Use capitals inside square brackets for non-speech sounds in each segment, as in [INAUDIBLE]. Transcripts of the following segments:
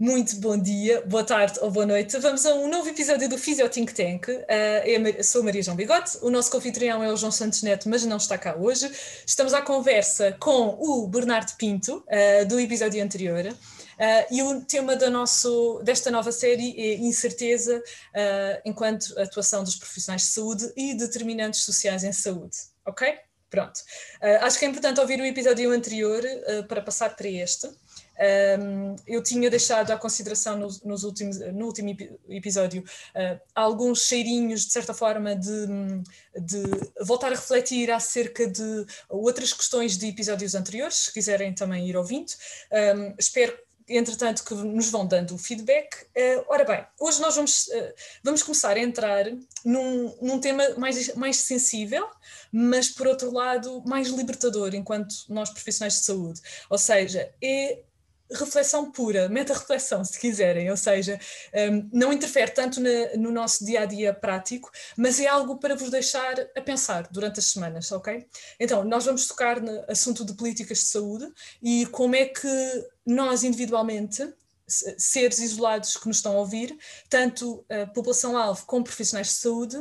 Muito bom dia, boa tarde ou boa noite. Vamos a um novo episódio do Fisio Think Tank. Uh, sou Maria João Bigote, o nosso confitrião é o João Santos Neto, mas não está cá hoje. Estamos à conversa com o Bernardo Pinto, uh, do episódio anterior. Uh, e o tema nosso, desta nova série é incerteza enquanto atuação dos profissionais de saúde e determinantes sociais em saúde. Ok? Pronto. acho que é importante ouvir o episódio anterior para passar para este. Um, eu tinha deixado à consideração nos, nos últimos, no último episódio uh, alguns cheirinhos, de certa forma, de, de, voltar a refletir acerca de outras questões de episódios anteriores, se quiserem também ir ouvindo. Um, espero entretanto, que nos vão dando o feedback. Uh, ora bem, hoje nós vamos, uh, vamos começar a entrar num, num tema mais, mais sensível, mas por outro lado mais libertador enquanto nós profissionais de saúde. Ou seja, é reflexão pura, meta-reflexão, se quiserem, ou seja, um, não interfere tanto na, no nosso dia a dia prático, mas é algo para vos deixar a pensar durante as semanas, ok? Então, nós vamos tocar no assunto de políticas de saúde e como é que nós individualmente seres isolados que nos estão a ouvir, tanto a população-alvo como profissionais de saúde,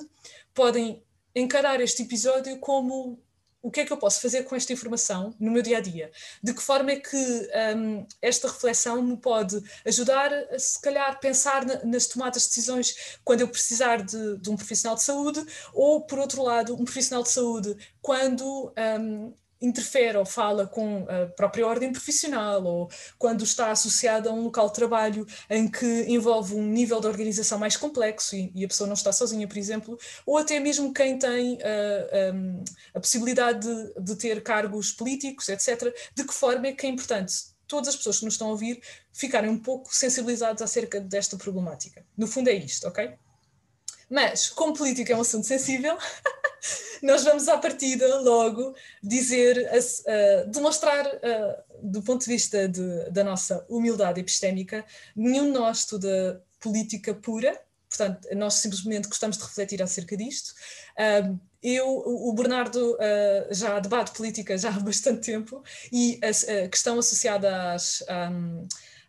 podem encarar este episódio como o que é que eu posso fazer com esta informação no meu dia a dia? De que forma é que um, esta reflexão me pode ajudar a, se calhar, pensar na, nas tomadas de decisões quando eu precisar de, de, um profissional de saúde, ou, por outro lado, um profissional de saúde quando um, interfere ou fala com a própria ordem profissional ou quando está associada a um local de trabalho em que envolve um nível de organização mais complexo e, e a pessoa não está sozinha, por exemplo, ou até mesmo quem tem uh, ah, um, a possibilidade de, de ter cargos políticos, etc., de que forma é que é importante todas as pessoas que nos estão a ouvir ficarem um pouco sensibilizadas acerca desta problemática. No fundo é isto, ok? Mas, como política é um assunto sensível, [LAUGHS] nós vamos à partida logo dizer, uh, demonstrar, uh, do ponto de vista de, da nossa humildade epistémica, nenhum de nós estuda política pura, portanto, nós simplesmente gostamos de refletir acerca disto. Uh, eu, o Bernardo uh, já debate política já há [LAUGHS] bastante tempo e a, a questão associada às. Um,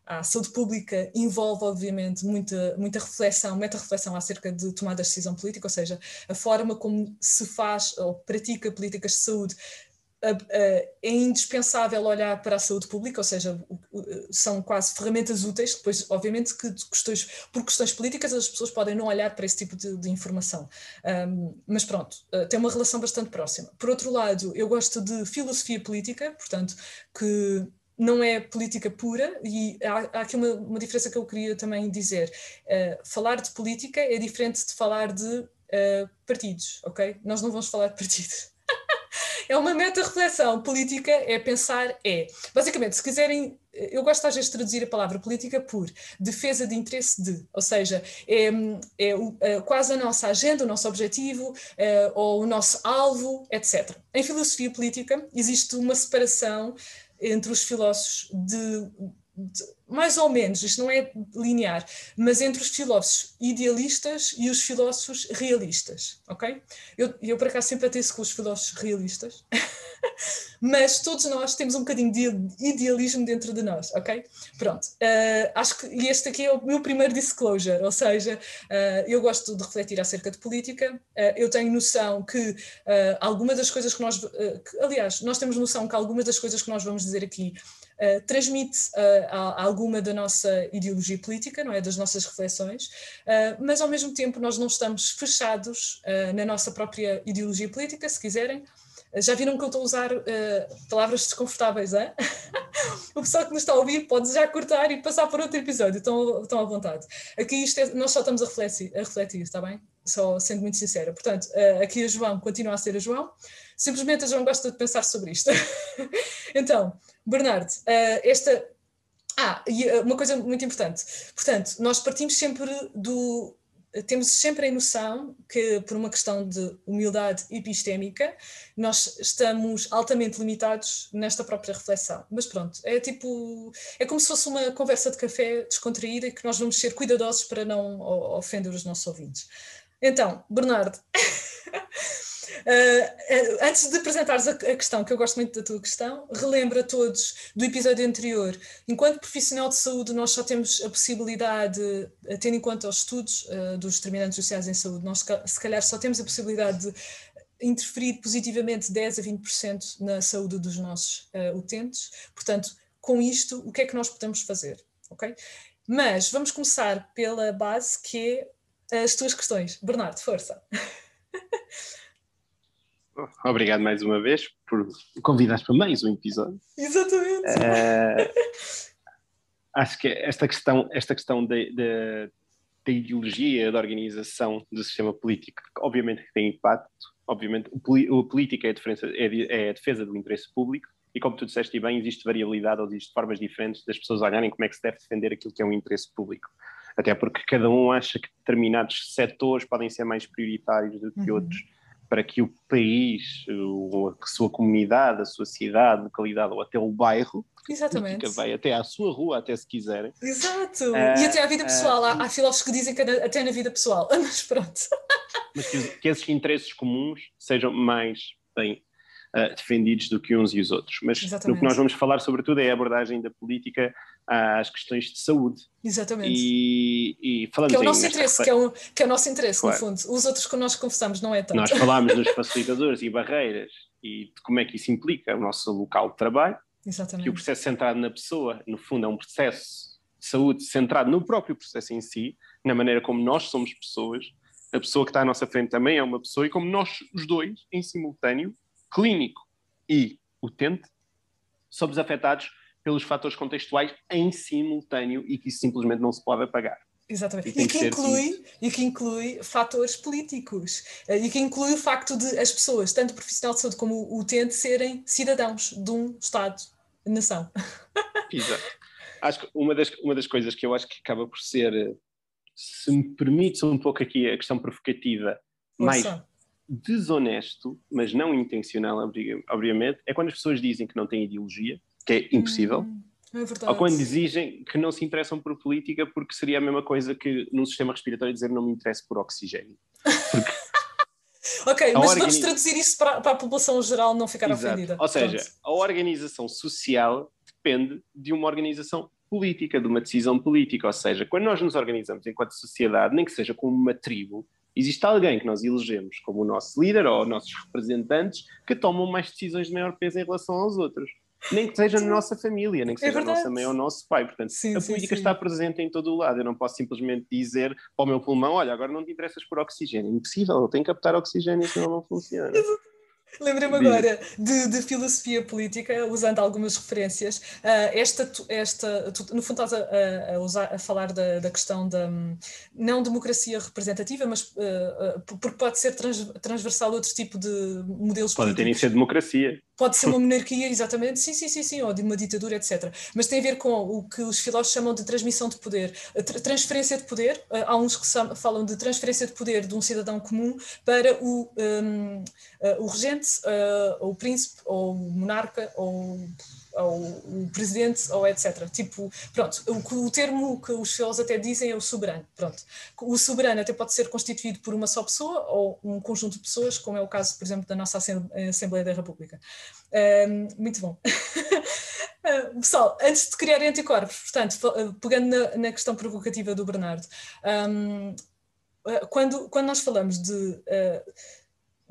a saúde pública envolve, obviamente, muita, muita reflexão, meta-reflexão acerca de tomada de decisão política, ou seja, a forma como se faz ou pratica políticas de saúde é indispensável olhar para a saúde pública, ou seja, são quase ferramentas úteis, depois, obviamente, que questões, por questões políticas as pessoas podem não olhar para esse tipo de, de informação. Um, mas pronto, uh, tem uma relação bastante próxima. Por outro lado, eu gosto de filosofia política, portanto, que não é política pura, e há, há aqui uma, uma, diferença que eu queria também dizer. Uh, falar de política é diferente de falar de uh, partidos, ok? Nós não vamos falar de partidos. [LAUGHS] é uma meta-reflexão. Política é pensar, é. Basicamente, se quiserem, eu gosto às vezes de traduzir a palavra política por defesa de interesse de, ou seja, é, é, é quase a nossa agenda, o nosso objetivo, é, ou o nosso alvo, etc. Em filosofia política existe uma separação entre os filósofos de, de, mais ou menos, isto não é linear, mas entre os filósofos idealistas e os filósofos realistas, ok? Eu, eu por acaso sempre atesto com os filósofos realistas, [LAUGHS] mas todos nós temos um bocadinho de idealismo dentro de nós, ok? Pronto, uh, acho que este aqui é o meu primeiro disclosure, ou seja, uh, eu gosto de refletir acerca de política, uh, eu tenho noção que algumas das coisas que nós, que, aliás, nós temos noção que algumas das coisas que nós vamos dizer aqui transmite alguma da nossa ideologia política, não é? Das nossas reflexões, mas ao mesmo tempo nós não estamos fechados na nossa própria ideologia política, se quiserem, já viram que eu estou a usar uh, palavras desconfortáveis, é? [LAUGHS] o pessoal que nos está a ouvir pode já cortar e passar para outro episódio, estão, estão à vontade. Aqui é, nós só estamos a refletir, a refletir, está bem? Só sendo muito sincera. Portanto, uh, aqui a João continua a ser a João, simplesmente a João gosta de pensar sobre isto. [LAUGHS] então, Bernardo, uh, esta. Ah, e uma coisa muito importante. Portanto, nós partimos sempre do, temos sempre a noção que, por uma questão de humildade epistémica, nós estamos altamente limitados nesta própria reflexão. Mas pronto, é tipo. É como se fosse uma conversa de café descontraída e que nós vamos ser cuidadosos para não ofender os nossos ouvintes. Então, Bernardo. [LAUGHS] Uh, antes de apresentares a, a, questão, que eu gosto muito da tua questão, relembra todos do episódio anterior. Enquanto profissional de saúde, nós só temos a possibilidade, tendo em conta os estudos uh, dos determinantes sociais em saúde, nós se calhar só temos a possibilidade de interferir positivamente 10 a 20% na saúde dos nossos uh, utentes. Portanto, com isto, o que é que nós podemos fazer? Ok? Mas vamos começar pela base que é as tuas questões. Bernardo, força. [LAUGHS] Obrigado mais uma vez por convidares para mais um episódio. Exatamente. Uh, acho que esta questão, esta questão da ideologia, da organização do sistema político, obviamente que tem impacto, obviamente o, a política é a, é, é a defesa do interesse público, e como tu disseste bem, existe variabilidade ou existe formas diferentes das pessoas olharem como é que se deve defender aquilo que é um interesse público. Até porque cada um acha que determinados setores podem ser mais prioritários do que uhum. outros para que o país, a sua comunidade, a sua cidade, localidade ou até o bairro, Exatamente. que vai até à sua rua, até se quiserem. Exato. Uh, e até à vida pessoal. Uh, há, há, filósofos que dizem que até na vida pessoal, [LAUGHS] mas pronto. Mas que, que esses interesses comuns sejam mais bem uh, defendidos do que uns e os outros. Mas Exatamente. no que nós vamos falar, sobretudo, é a abordagem da política às questões de saúde. Exatamente. E, e falamos que é o nosso interesse, que é o, que é o nosso interesse, claro. no fundo. Os outros que nós conversamos não é tanto. Nós falámos nos [LAUGHS] facilitadores e barreiras e de como é que isso implica o nosso local de trabalho. Exatamente. Que o processo centrado na pessoa, no fundo, é um processo de saúde centrado no próprio processo em si, na maneira como nós somos pessoas. A pessoa que está à nossa frente também é uma pessoa, e como nós, os dois, em simultâneo, clínico e utente, somos afetados pelos fatores contextuais em simultâneo e que isso simplesmente não se pode apagar. Exatamente. E, e que, inclui, e que inclui fatores políticos. Eh, e que inclui o facto de as pessoas, tanto o profissional de saúde como o utente, serem cidadãos de um Estado-nação. [LAUGHS] Exato. Acho que uma das, uma das coisas que eu acho que acaba por ser, eh, se me permites um pouco aqui a questão provocativa, mais desonesto, mas não intencional, obviamente, é quando as pessoas dizem que não têm ideologia, que é impossível. Hum, é verdade. Ou quando exigem que não se interessam por política, porque seria a mesma coisa que num sistema respiratório dizer não me interesso por oxigênio. Porque [LAUGHS] ok, mas organiz... vamos traduzir isso para, para, a população geral não ficar Exato. ofendida. Ou seja, Pronto. a organização social depende de uma organização política, de uma decisão política. Ou seja, quando nós nos organizamos enquanto sociedade, nem que seja como uma tribo, existe alguém que nós elegemos como o nosso líder ou nossos representantes que tomam mais decisões de maior peso em relação aos outros. Nem que seja na nossa família, nem que é seja é a nossa mãe ou o nosso pai. Portanto, sim, a política sim, sim. está presente em todo o lado. Eu não posso simplesmente dizer para o meu pulmão: olha, agora não te interessas por oxigênio. Impossível, eu tenho que captar oxigênio, senão não funciona. Lembrei-me agora de, de, filosofia política, usando algumas referências. Uh, esta, esta, tu, no fundo, estás a, a, usar, a falar da, da, questão da não democracia representativa, mas uh, uh, porque pode ser trans, transversal a outro tipo de modelos pode políticos. Pode ter ser democracia. Pode ser uma monarquia, exatamente, sim, sim, sim, sim, ou de uma ditadura, etc. Mas tem a ver com o que os filósofos chamam de transmissão de poder, transferência de poder. Há uns que falam de transferência de poder de um cidadão comum para o, um, o regente, o príncipe, ou o monarca, ou ou o presidente, ou etc. Tipo, pronto, o, o termo que os filósofos até dizem é o soberano. Pronto. O soberano até pode ser constituído por uma só pessoa ou um conjunto de pessoas, como é o caso, por exemplo, da nossa Assembleia da República. Um, muito bom. [LAUGHS] Pessoal, antes de criarem anticorpos, portanto, pegando na, na questão provocativa do Bernardo, um, quando, quando nós falamos de uh,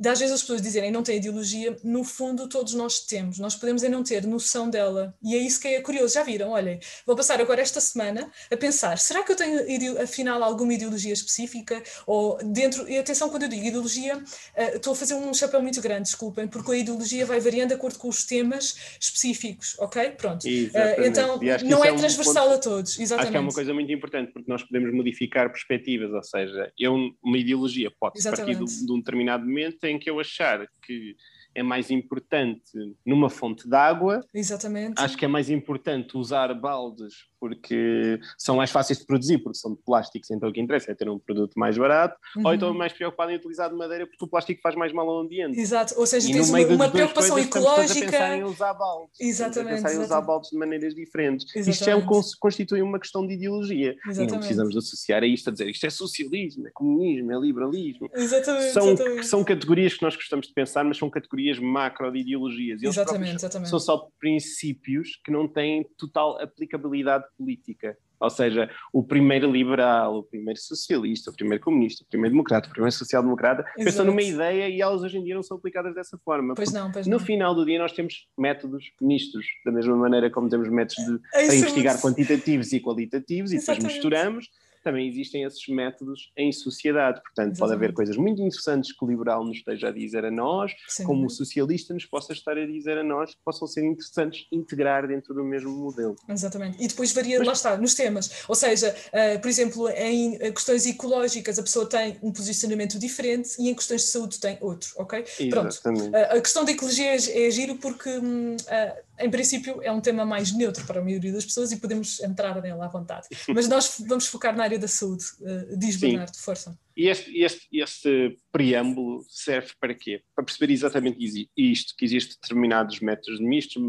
às vezes as pessoas dizerem não têm ideologia, no fundo todos nós temos, nós podemos é não ter noção dela, e é isso que é curioso, já viram, olhem, vou passar agora esta semana a pensar, será que eu tenho afinal alguma ideologia específica, ou dentro, e atenção quando eu digo ideologia, uh, estou a fazer um chapéu muito grande, desculpem, porque a ideologia vai variando de acordo com os temas específicos, ok? Pronto, uh, então não é, é um transversal ponto, a todos, exatamente. Acho que é uma coisa muito importante, porque nós podemos modificar perspectivas, ou seja, eu, uma ideologia pode partir de, de um determinado momento em que eu achar que é mais importante numa fonte de água. Exatamente. Acho que é mais importante usar baldes porque são mais fáceis de produzir, porque são de plásticos, então o que interessa é ter um produto mais barato, uhum. ou então mais preocupado em utilizar de madeira porque o plástico faz mais mal ao ambiente. Exato, ou seja, e tens uma, uma preocupação coisas, ecológica. Estamos a pensar em usar baldes. Exatamente. a pensar exatamente. em usar baldes de maneiras diferentes. Exatamente. Isto é um, constitui uma questão de ideologia. Exatamente. E não precisamos associar a isto a dizer isto é socialismo, é comunismo, é liberalismo. Exatamente. São, exatamente. são categorias que nós gostamos de pensar, mas são categorias macro de ideologias. E exatamente, exatamente. São só princípios que não têm total aplicabilidade política. Ou seja, o primeiro liberal, o primeiro socialista, o primeiro comunista, o primeiro democrata, o primeiro social-democrata, pensam numa ideia e elas hoje em dia não são aplicadas dessa forma. Pois não, pois no não. final do dia nós temos métodos mistos, da mesma maneira como temos métodos de, é para investigar quantitativos e qualitativos e depois misturamos também existem esses métodos em sociedade. Portanto, Exatamente. pode haver coisas muito interessantes que o liberal nos esteja a dizer a nós, Sim. como o socialista nos possa estar a dizer a nós, que possam ser interessantes integrar dentro do mesmo modelo. Exatamente. E depois varia, Mas... lá está, nos temas. Ou seja, uh, por exemplo, em questões ecológicas a pessoa tem um posicionamento diferente e em questões de saúde tem outro, ok? Exatamente. Pronto. Uh, a questão da ecologia é, é giro porque uh, em princípio, é um tema mais neutro para a maioria das pessoas e podemos entrar nela à vontade. [LAUGHS] Mas nós vamos focar na área da saúde. Uh, diz Sim. Bernardo, força. E este, este, este preâmbulo serve para quê? Para perceber exatamente isto, que existem determinados métodos mistos,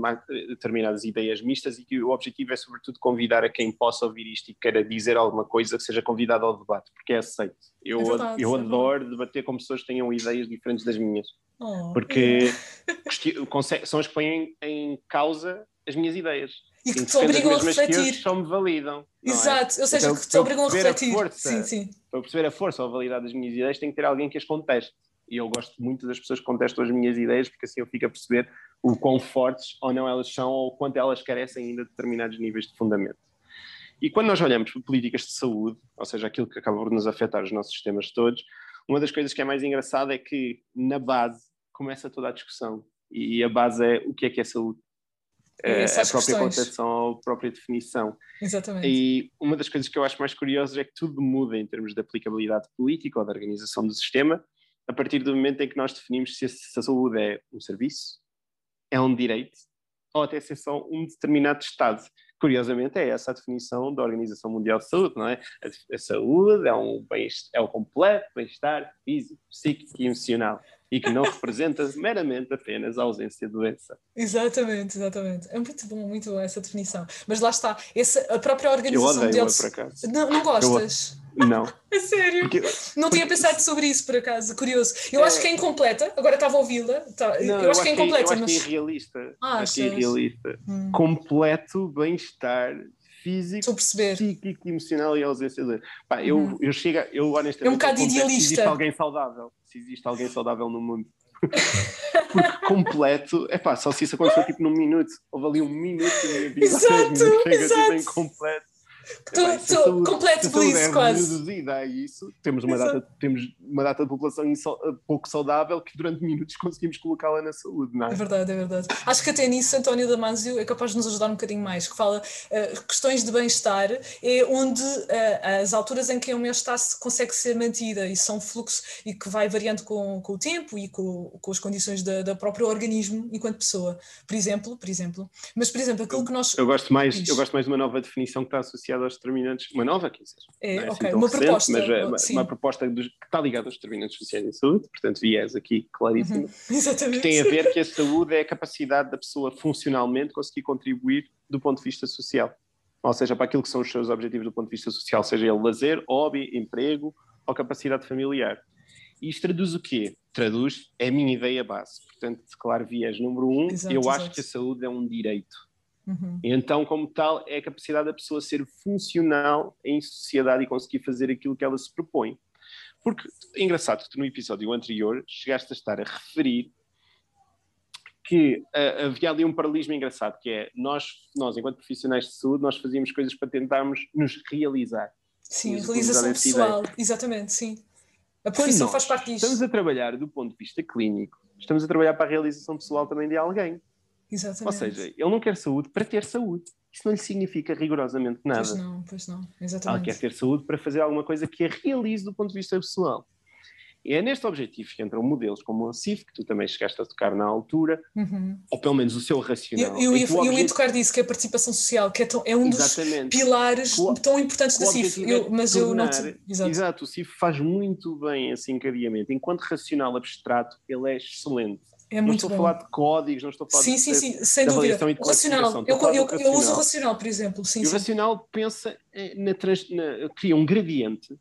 determinadas ideias mistas e que o objetivo é, sobretudo, convidar a quem possa ouvir isto e queira dizer alguma coisa que seja convidado ao debate, porque é aceito. Eu, eu é adoro debater com pessoas que tenham ideias diferentes das minhas. Oh, porque é. são as que põem em causa as minhas ideias. E que te obrigam a refletir. só me validam. É? Exato, é? ou seja, então, que te obrigam a refletir. A força, sim, sim. Para perceber a força ou a validade das minhas ideias, tem que ter alguém que as conteste. E eu gosto muito das pessoas que contestam as minhas ideias, porque assim eu fico a perceber o quão fortes ou não elas são, ou quanto elas carecem ainda de determinados níveis de fundamento. E quando nós olhamos para políticas de saúde, ou seja, aquilo que acaba por nos afetar os nossos sistemas todos, uma das coisas que é mais engraçada é que, na base, começa toda a discussão. E a base é o que é que é saúde. É, a própria concepção, a própria definição. Exatamente. E uma das coisas que eu acho mais curiosas é que tudo muda em termos de aplicabilidade política ou da organização do sistema, a partir do momento em que nós definimos se a saúde é um serviço, é um direito, ou até se é só um determinado Estado. Curiosamente, é essa a definição da Organização Mundial de Saúde, não é? A, a saúde é, um bem, é o completo bem-estar físico, psíquico e emocional e que não representa meramente apenas a ausência de doença. Exatamente, exatamente. É muito bom, muito bom essa definição. Mas lá está, essa, a própria Organização Eu Saúde. Por acaso. Não, não gostas? [LAUGHS] Eu, não. é sério? Porque, não tinha pensado sobre isso, por acaso, curioso. Eu é... acho que é incompleta, agora estava a ouvi-la. Tá, eu, eu, acho que é incompleta. Eu mas... acho que é irrealista. Ah, acho que é irrealista. Hum. Completo bem-estar físico, psíquico, emocional e ausência de. Pá, eu, uhum. eu chego, eu honestamente. É um bocado idealista. Se existe alguém saudável, se existe alguém saudável no mundo. [LAUGHS] Porque completo, é pá, só se isso aconteceu tipo num minuto, houve ali um minuto na minha vida, exato, [LAUGHS] chega exato. tipo completo Estou completo feliz, é quase. reduzida a isso, temos uma, data, temos uma data de população pouco saudável que durante minutos [LAUGHS] conseguimos colocá-la na saúde, não é? É verdade, é verdade. Acho que até nisso António Damasio é capaz de nos ajudar um bocadinho mais, que fala uh, questões de bem-estar, é onde uh, as alturas em que a homeostase consegue ser mantida e são fluxo e que vai variando com, com o tempo e com, com as condições da, da próprio organismo enquanto pessoa. Por exemplo, por exemplo. Mas, por exemplo, aquilo que nós... Eu gosto mais, eu gosto mais de uma nova definição que está associada aos determinantes, uma nova, quer dizer, é, é okay. uma recente, proposta, mas é uma, uma proposta dos, que está ligada aos determinantes sociais em saúde, portanto, viés aqui claríssimo, uhum. [LAUGHS] Exatamente. que tem a ver que a saúde é a capacidade da pessoa funcionalmente conseguir contribuir do ponto de vista social, ou seja, para aquilo que são os seus objetivos do ponto de vista social, seja ele lazer, hobby, emprego ou capacidade familiar. E isto traduz o quê? Traduz, é a minha ideia base. Portanto, claro, viés número um, exato, eu exato. acho que a saúde é um direito Uhum. Então, como tal, é a capacidade da pessoa ser funcional em sociedade e conseguir fazer aquilo que ela se propõe. Porque é engraçado que tu no episódio anterior chegaste a estar a referir que uh, havia ali um paralelismo engraçado, que é nós, nós, enquanto profissionais de saúde, nós fazíamos coisas para tentarmos nos realizar. Sim, realização pessoal, exatamente, sim. A profissão faz parte disso. Estamos a trabalhar do ponto de vista clínico, estamos a trabalhar para a realização pessoal também de alguém. Exatamente. Ou seja, ele não quer saúde para ter saúde. Isso não lhe significa rigorosamente nada. Pois não, pois não, exatamente. Ele quer ter saúde para fazer alguma coisa que a realize do ponto de vista pessoal. E é neste objetivo que entram modelos como o CIF, que tu também chegaste a tocar na altura, uhum. ou pelo menos o seu racional. Eu, eu, eu, eu ia tocar disso, que é a participação social, que é, tão, é um Exatamente. dos pilares tão importantes da CIF. Eu, mas tornar, eu não. Te... Exato. Exato, o CIF faz muito bem esse encadeamento. Enquanto racional abstrato, ele é excelente. É não estou bom. a falar de códigos, não estou a falar sim, de. Sim, sim, sem dúvida. Racional. Eu, eu, racional. eu, uso o racional, por exemplo. Sim, e o racional pensa na, na, cria um gradiente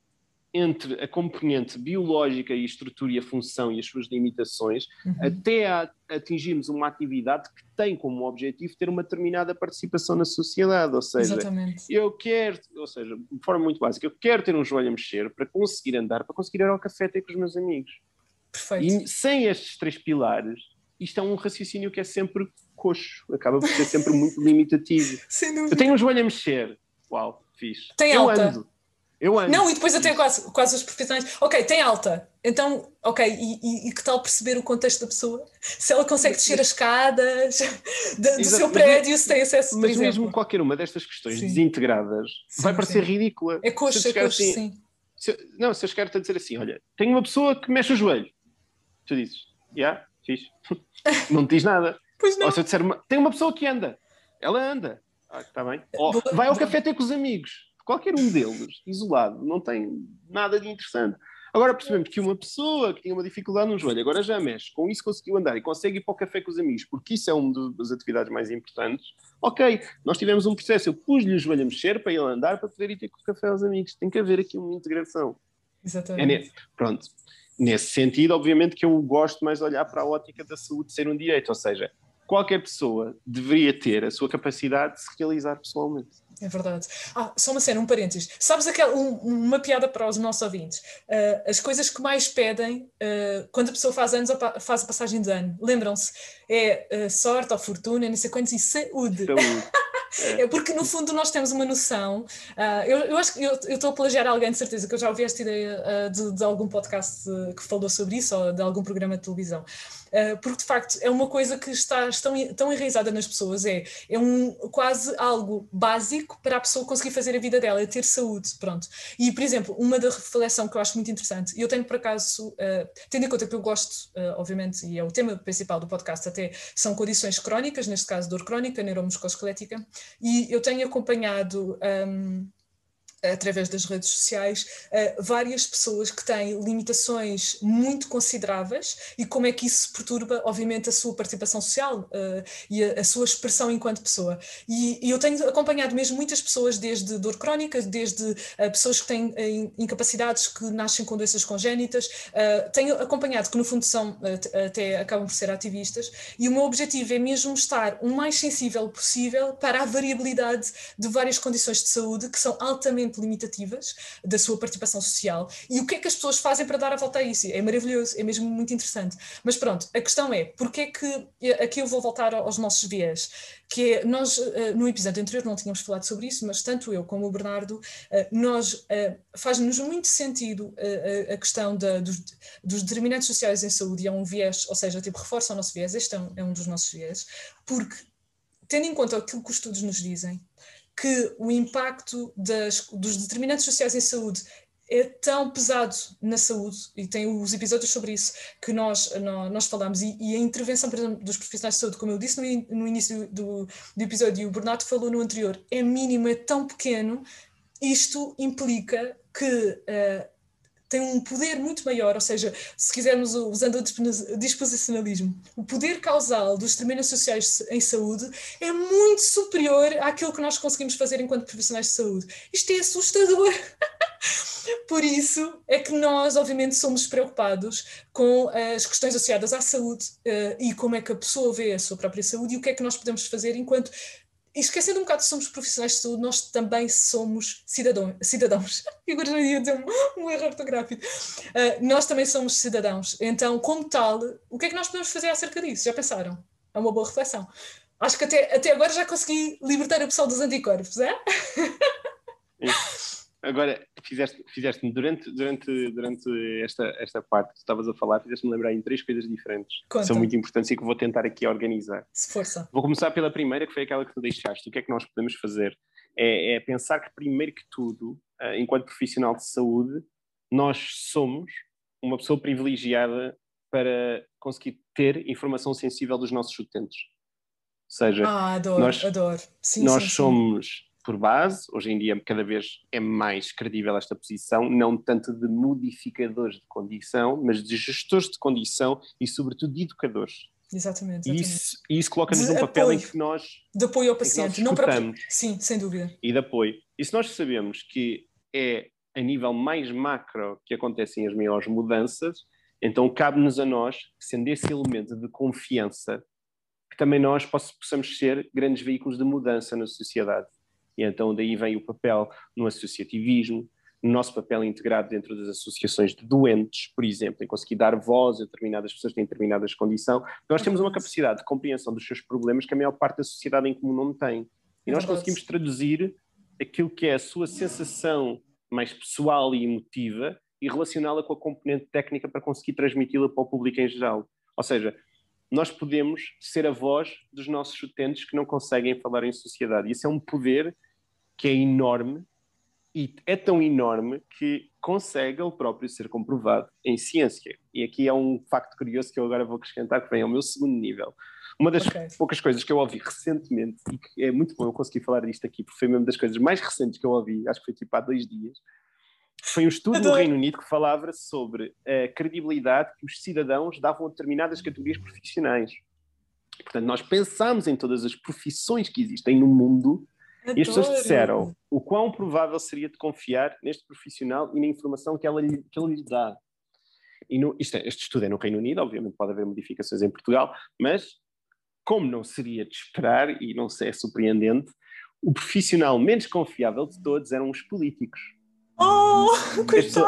entre a componente biológica e a estrutura e a função e as suas limitações, uhum. até a, atingirmos uma atividade que tem como objetivo ter uma determinada participação na sociedade. Ou seja, Exatamente. eu quero, ou seja, de forma muito básica, eu quero ter um joelho a mexer para conseguir andar, para conseguir ir ao café ter com os meus amigos. Perfeito. E sem estes três pilares, isto é um raciocínio que é sempre coxo, acaba por ser sempre muito limitativo. [LAUGHS] Sem dúvida. Eu tenho um joelho a mexer. Uau, fiz. Tem eu alta. ando. Eu ando. Não, e depois até quase, quase os profissionais. Ok, tem alta. Então, ok, e, e, e, que tal perceber o contexto da pessoa? Se ela consegue descer as escadas [LAUGHS] do, do seu prédio, se tem acesso Mas mesmo qualquer uma destas questões sim. desintegradas sim, vai parecer sim. ridícula. É coxa, é coxa, assim, sim. Se, não, se eu chegar a dizer assim, olha, tenho uma pessoa que mexe o joelho. Tu dizes, já, yeah, fixe. [LAUGHS] não te diz nada. Pois não. Ou se eu disser, uma, tem uma pessoa que anda. Ela anda. Ah, está bem. Ou, vai ao café ter com os amigos qualquer um deles, isolado, não tem nada de interessante. Agora percebemos que uma pessoa que tinha uma dificuldade no joelho, agora já mexe, com isso conseguiu andar e consegue ir para o café com os amigos, porque isso é uma das atividades mais importantes. Ok, nós tivemos um processo, eu pus-lhe o joelho a mexer para ele andar, para poder ir ter com o café aos amigos. Tem que haver aqui uma integração. Exatamente. É pronto. Nesse sentido, obviamente que eu gosto mais de olhar para a ótica da saúde ser um direito, ou seja, qualquer pessoa deveria ter a sua capacidade de se realizar pessoalmente. É verdade. Ah, só uma cena, um parênteses. Sabes aquela, um, uma piada para os nossos ouvintes? Uh, as coisas que mais pedem uh, quando a pessoa faz anos ou faz a passagem de ano, lembram-se? É uh, sorte ou fortuna, não sei quantos, e saúde. saúde. É. é. porque no fundo nós temos uma noção. Uh, eu, eu, acho que eu estou a plagiar alguém de certeza, que eu já ouvi esta ideia uh, de, de, algum podcast que falou sobre isso, ou de algum programa de televisão. Uh, porque de facto é uma coisa que está tão, tão enraizada nas pessoas, é, é um, quase algo básico para a pessoa conseguir fazer a vida dela, é ter saúde, pronto. E, por exemplo, uma da reflexão que eu acho muito interessante, e eu tenho por acaso, tendo em conta que eu gosto, obviamente, e é o tema principal do podcast até, são condições crónicas, neste caso dor crónica, neuromusculoesquelética, e eu tenho acompanhado um, através das redes sociais, uh, várias pessoas que têm limitações muito consideráveis e como é que isso perturba, obviamente, a sua participação social uh, e a, sua expressão enquanto pessoa. E, e, eu tenho acompanhado mesmo muitas pessoas, desde dor crónica, desde uh, pessoas que têm incapacidades que nascem com doenças congénitas, tenho acompanhado que, no fundo, são, até acabam por ser ativistas, e o meu objetivo é mesmo estar o mais sensível possível para a variabilidade de várias condições de saúde que são altamente limitativas da sua participação social e o que é que as pessoas fazem para dar a volta a isso? É maravilhoso, é mesmo muito interessante. Mas pronto, a questão é, porque é que, aqui eu vou voltar aos nossos viés, que é, nós eh, no episódio anterior não tínhamos falado sobre isso, mas tanto eu como o Bernardo, eh, nós, eh, faz-nos muito sentido a questão da, dos, dos determinantes sociais em saúde é um viés, ou seja, tipo, reforça o nosso viés, este é um, é um dos nossos viés, porque tendo em conta aquilo que os estudos nos dizem, que o impacto das, dos determinantes sociais em saúde é tão pesado na saúde, e tem os episódios sobre isso que nós, nós falamos, e, e a intervenção, por exemplo, dos profissionais de saúde, como eu disse no, no início do, do episódio, e o Bernardo falou no anterior, é mínimo, é tão pequeno, isto implica que uh, tem um poder muito maior, ou seja, se quisermos usando o disposicionalismo, o poder causal dos determinantes sociais em saúde é muito superior àquilo que nós conseguimos fazer enquanto profissionais de saúde. Isto é assustador. [LAUGHS] Por isso é que nós, obviamente, somos preocupados com as questões associadas à saúde uh, e como é que a pessoa vê a sua própria saúde e o que é que nós podemos fazer enquanto esquecendo um bocado que somos profissionais de saúde, nós também somos cidadãos. [LAUGHS] cidadãos. Agora já ia um, um erro ortográfico. Uh, nós também somos cidadãos. Então, como tal, o que é que nós podemos fazer acerca disso? Já pensaram? É uma boa reflexão. Acho que até, até agora já consegui libertar o pessoal dos anticorpos, é? Agora, fizeste-me fizeste durante, durante, durante esta, esta parte que tu estavas a falar, fizeste-me lembrar em três coisas diferentes Conta. que são muito importantes e que vou tentar aqui organizar. Se força. Vou começar pela primeira, que foi aquela que tu deixaste. O que é que nós podemos fazer? É, é pensar que, primeiro que tudo, uh, enquanto profissional de saúde, nós somos uma pessoa privilegiada para conseguir ter informação sensível dos nossos utentes. Ou seja, ah, adoro, nós, adoro. Sim, nós sim, somos, sim. Por base, hoje em dia cada vez é mais credível esta posição, não tanto de modificadores de condição, mas de gestores de condição e, sobretudo, de educadores. Exatamente. exatamente. E isso, isso coloca-nos num papel em que nós. De apoio ao paciente, não para. Sim, sem dúvida. E de apoio. E se nós sabemos que é a nível mais macro que acontecem as maiores mudanças, então cabe-nos a nós, sendo esse elemento de confiança, que também nós possamos ser grandes veículos de mudança na sociedade. E então daí vem o papel no associativismo, no nosso papel integrado dentro das associações de doentes, por exemplo, em conseguir dar voz a determinadas pessoas que têm determinadas condições. Nós temos uma capacidade de compreensão dos seus problemas que a maior parte da sociedade em comum não tem. E nós conseguimos traduzir aquilo que é a sua sensação mais pessoal e emotiva e relacioná-la com a componente técnica para conseguir transmiti-la para o público em geral. Ou seja, nós podemos ser a voz dos nossos utentes que não conseguem falar em sociedade. Isso é um poder que é enorme e é tão enorme que consegue ele próprio ser comprovado em ciência. E aqui é um facto curioso que eu agora vou acrescentar, que vem ao meu segundo nível. Uma das okay. poucas coisas que eu ouvi recentemente, e que é muito bom eu conseguir falar disto aqui, porque foi uma das coisas mais recentes que eu ouvi, acho que foi tipo há dois dias, foi um estudo no Reino Unido que falava sobre a credibilidade que os cidadãos davam a determinadas categorias profissionais. Portanto, nós pensamos em todas as profissões que existem no mundo Adoro. e as pessoas disseram o quão provável seria de confiar neste profissional e na informação que, ela, que ele lhe dá. E no, isto é, este estudo é no Reino Unido, obviamente pode haver modificações em Portugal, mas como não seria de esperar e não é surpreendente, o profissional menos confiável de todos eram os políticos. Oh,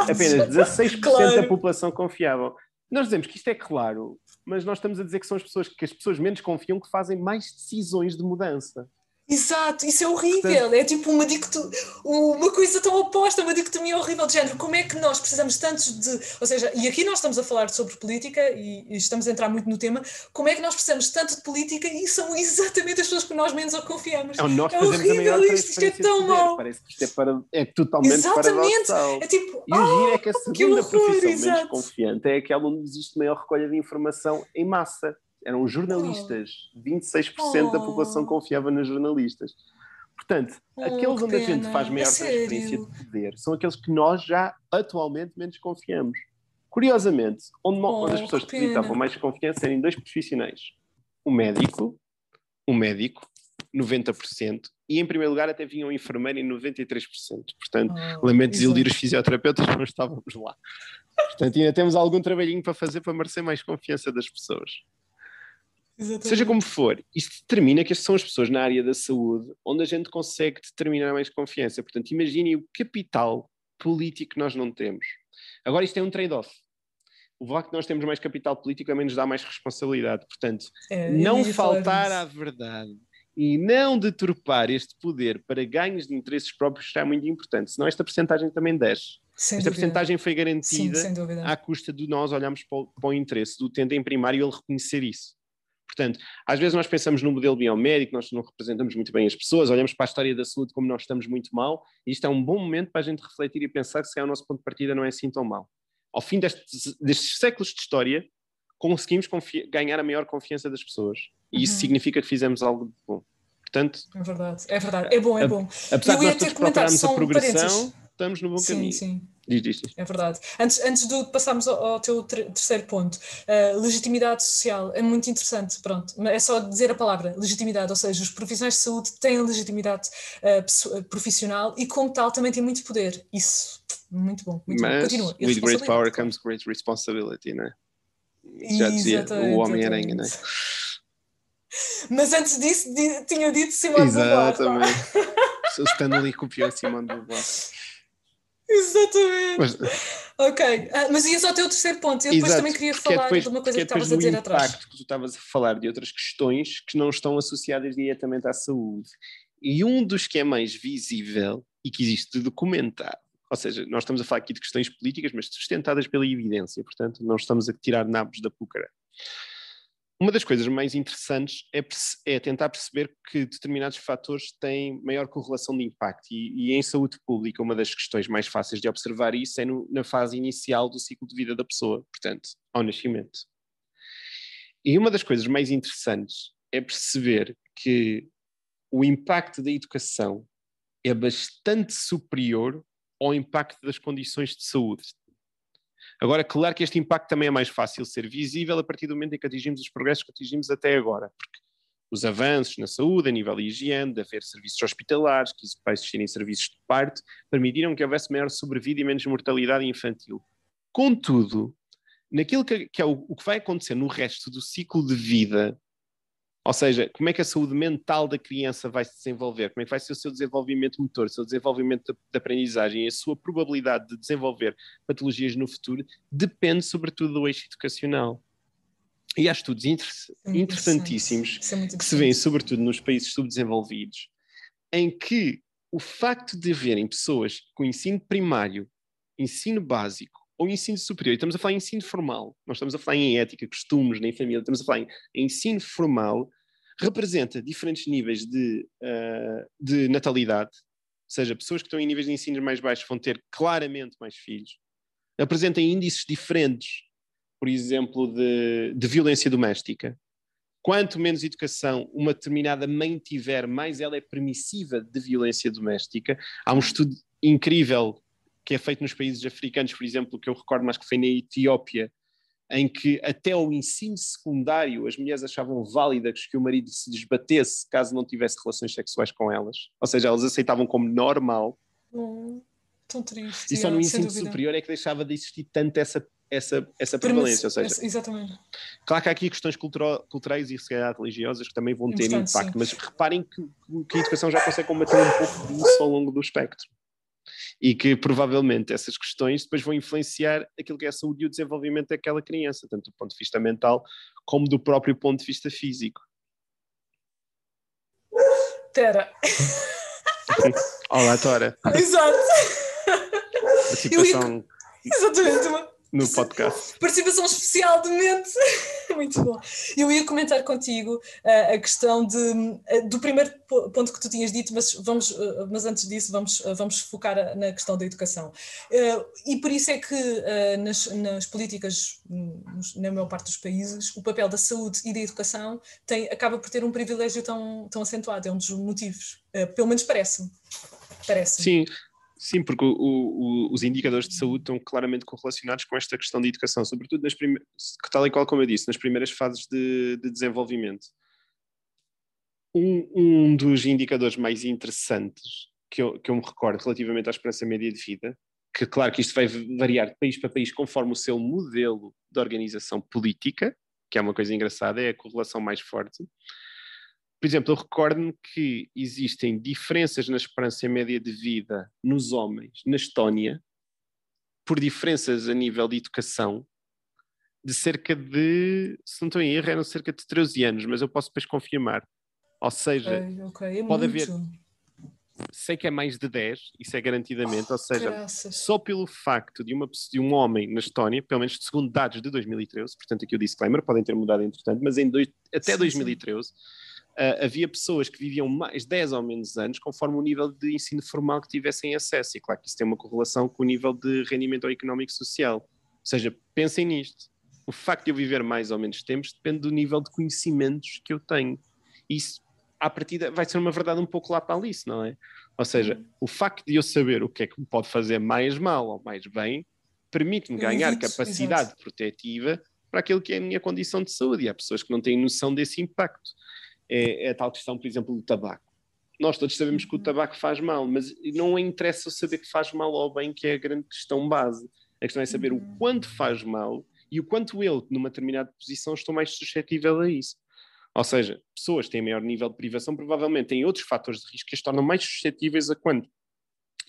apenas 16% claro. da população confiável. Nós dizemos que isto é claro, mas nós estamos a dizer que são as pessoas que as pessoas menos confiam que fazem mais decisões de mudança. Exato, isso é horrível. Portanto, é tipo uma, dicto, uma coisa tão oposta, uma dicotomia horrível de género. Como é que nós precisamos tanto de. Ou seja, e aqui nós estamos a falar sobre política e, e, estamos a entrar muito no tema. Como é que nós precisamos tanto de política e são exatamente as pessoas que nós menos confiamos? É, nós é horrível isto, isto é tão mau. Parece que isto é, para, é totalmente exatamente. É tipo, e o oh, giro é que a segunda que horror, profissão exato. menos confiante é aquela onde existe maior recolha de informação em massa eram jornalistas. Oh. 26% oh. da população confiava nos jornalistas. Portanto, oh, aqueles onde pena. a gente faz maior transferência de poder são aqueles que nós já atualmente menos confiamos. Curiosamente, onde, oh, onde as pessoas depositavam mais confiança eram em dois profissionais: o médico, o médico, 90%, e em primeiro lugar até vinha um enfermeiro em 93%. Portanto, oh, lamento desiludir os fisioterapeutas, [LAUGHS] não estávamos lá. Portanto, ainda temos algum trabalhinho para fazer para merecer mais confiança das pessoas. Exatamente. Seja como for, isto determina que são as pessoas na área da saúde onde a gente consegue determinar mais confiança. Portanto, imaginem o capital político que nós não temos. Agora, isto é um trade-off. O facto que nós temos mais capital político também nos dá mais responsabilidade. Portanto, é, não faltar à verdade e não deturpar este poder para ganhos de interesses próprios é muito importante. Senão esta percentagem também desce. Sem esta percentagem foi garantida Sim, à custa de nós olharmos para o, para o interesse do utente em primário e ele reconhecer isso. Portanto, às vezes nós pensamos no modelo biomédico, nós não representamos muito bem as pessoas, olhamos para a história da saúde como nós estamos muito mal, e isto é um bom momento para a gente refletir e pensar se é o nosso ponto de partida não é assim tão mal. Ao fim destes, destes séculos de história, conseguimos ganhar a maior confiança das pessoas. E uhum. isso significa que fizemos algo de bom. Portanto, é verdade, é verdade, é bom, é bom. Apesar de nós todos procurarmos a progressão, estamos no bom sim, caminho. Sim, sim. Diz, diz, diz. É verdade. Antes, antes de passarmos ao, ao teu terceiro ponto, uh, legitimidade social é muito interessante, pronto. É só dizer a palavra legitimidade, ou seja, os profissionais de saúde têm legitimidade uh, profissional e, como tal, também têm muito poder. Isso, muito bom. Muito Mas, bom. Continua. with great power comes great responsibility, né? Já dizia o Homem-Aranha, né? Mas antes disso, tinha dito Simone Beauvoir. Exatamente. o Stanley copiou Simone Beauvoir. Exatamente. Mas, ok, ah, mas ias ao teu terceiro ponto. Eu depois também queria é falar depois, de uma coisa que, é estavas a dizer atrás. impacto que tu estavas a falar de outras questões que não estão associadas diretamente à saúde. E um dos que é mais visível e que existe documentado, ou seja, nós estamos a falar aqui de questões políticas, mas sustentadas pela evidência, portanto, não estamos a tirar nabos da púcara. Uma das coisas mais interessantes é, é, tentar perceber que determinados fatores têm maior correlação de impacto. E, e, em saúde pública, uma das questões mais fáceis de observar isso é no, na fase inicial do ciclo de vida da pessoa, portanto, ao nascimento. E uma das coisas mais interessantes é perceber que o impacto da educação é bastante superior ao impacto das condições de saúde. Agora, claro que este impacto também é mais fácil ser visível a partir do momento em que atingimos os progressos que atingimos até agora, porque os avanços na saúde, a nível de higiene, de haver serviços hospitalares, que vai existirem serviços de parto, permitiram que houvesse maior sobrevida e menos mortalidade infantil. Contudo, naquilo que, é o que vai acontecer no resto do ciclo de vida, ou seja, como é que a saúde mental da criança vai se desenvolver, como é que vai ser o seu desenvolvimento motor, o seu desenvolvimento de aprendizagem e a sua probabilidade de desenvolver patologias no futuro, depende sobretudo do eixo educacional. E há estudos é interessantíssimos é que se vêem sobretudo nos países subdesenvolvidos, em que o facto de haverem pessoas com ensino primário, ensino básico, ou ensino superior, e estamos a falar em ensino formal, nós estamos a falar em ética, costumes, nem família, estamos a falar em, ensino formal, representa diferentes níveis de, uh, de natalidade, ou seja, pessoas que estão em níveis de ensino mais baixos vão ter claramente mais filhos, apresentam índices diferentes, por exemplo, de, de violência doméstica. Quanto menos educação uma determinada mãe tiver, mais ela é permissiva de violência doméstica. Há um estudo incrível que é feito nos países africanos, por exemplo, que eu recordo mais que foi na Etiópia, em que até o ensino secundário as mulheres achavam válidas que o marido se desbatesse caso não tivesse relações sexuais com elas. Ou seja, elas aceitavam como normal. Hum, tão triste. E só no ensino superior é que deixava de existir tanto essa, essa, essa prevalência. Ou seja, exatamente. Claro que há aqui questões culturais e se calhar religiosas que também vão ter impacto, sim. mas reparem que, que a educação já consegue combater um pouco disso ao longo do espectro e que provavelmente essas questões depois vão influenciar aquilo que é a saúde e o desenvolvimento daquela criança, tanto do ponto de vista mental como do próprio ponto de vista físico. Tera. Olá, Tora. Exato. Participação. Ia... Exatamente no podcast. [LAUGHS] Participação especial de mente. [LAUGHS] Muito bom. Eu ia comentar contigo uh, a questão de, uh, do primeiro ponto que tu tinhas dito, mas, vamos, uh, mas antes disso vamos, vamos focar na questão da educação. e por isso é que nas, nas, políticas, na maior parte dos países, o papel da saúde e da educação tem, acaba por ter um privilégio tão, tão acentuado. É um dos motivos. pelo menos parece-me. Parece. Sim, Sim, porque o, o, os indicadores de saúde estão claramente correlacionados com esta questão de educação, sobretudo nas primeiras, tal e qual como eu disse, nas primeiras fases de, de desenvolvimento. Um, um, dos indicadores mais interessantes que eu, que eu me recordo relativamente à esperança média de vida, que claro que isto vai variar de país para país conforme o seu modelo de organização política, que é uma coisa engraçada, é a correlação mais forte, por exemplo, eu recordo-me que existem diferenças na esperança média de vida nos homens na Estónia, por diferenças a nível de educação, de cerca de, se não estou em erro, eram cerca de 13 anos, mas eu posso depois confirmar. Ou seja, okay, okay. É pode haver. Sei que é mais de 10, isso é garantidamente, oh, ou seja, graças. só pelo facto de, uma, de um homem na Estónia, pelo menos segundo dados de 2013, portanto aqui o disclaimer, podem ter mudado entretanto, mas em dois, até sim, 2013, sim uh, havia pessoas que viviam mais 10 ou menos anos conforme o nível de ensino formal que tivessem acesso. E claro que isso tem uma correlação com o nível de rendimento económico social. Ou seja, pensem nisto. O facto de eu viver mais ou menos tempos depende do nível de conhecimentos que eu tenho. Isso, à partida, vai ser uma verdade um pouco lá para Alice, não é? Ou seja, uhum. o facto de eu saber o que é que me pode fazer mais mal ou mais bem permite-me ganhar capacidade exato. protetiva para aquilo que é a minha condição de saúde. E há pessoas que não têm noção desse impacto é, é a tal questão, por exemplo, do tabaco. Nós todos sabemos que o uhum. tabaco faz mal, mas não interessa saber que faz mal ou bem, que é a grande questão base. A questão é saber o uhum. quanto faz mal e o quanto eu, numa determinada posição, estou mais suscetível a isso. Ou seja, pessoas que têm maior nível de privação provavelmente têm outros fatores de risco que as tornam mais suscetíveis a quando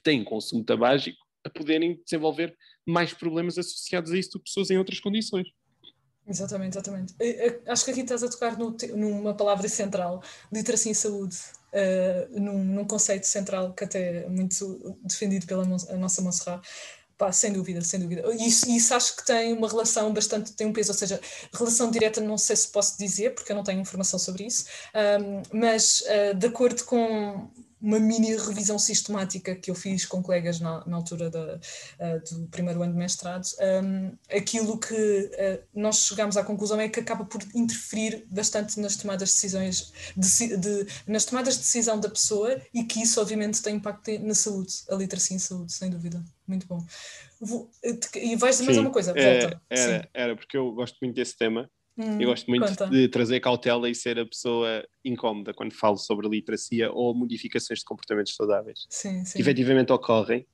têm consumo tabágico a poderem desenvolver mais problemas associados a isso do que pessoas em outras condições. Exatamente, exatamente. Acho que aqui estás a tocar no, numa palavra central, literacia em saúde, uh, num, num, conceito central que até é muito defendido pela nossa Monserrat, Pá, sem dúvida, sem dúvida. Isso, isso acho que tem uma relação bastante, tem um peso, ou seja, relação direta não sei se posso dizer, porque eu não tenho informação sobre isso, um, mas uh, de acordo com uma mini revisão sistemática que eu fiz com colegas na, na altura da, uh, do primeiro ano de mestrado, um, aquilo que uh, nós chegamos à conclusão é que acaba por interferir bastante nas tomadas de decisões, de, de, nas tomadas de decisão da pessoa e que isso obviamente tem impacto na saúde, a literacia em saúde, sem dúvida. Muito bom. Vou, e vais dizer mais uma coisa? Volta. Era, era, porque eu gosto muito desse tema Hum, eu gosto muito conta. de trazer cautela e ser a pessoa incómoda quando falo sobre literacia ou modificações de comportamentos saudáveis. Sim, sim. Que efetivamente ocorrem,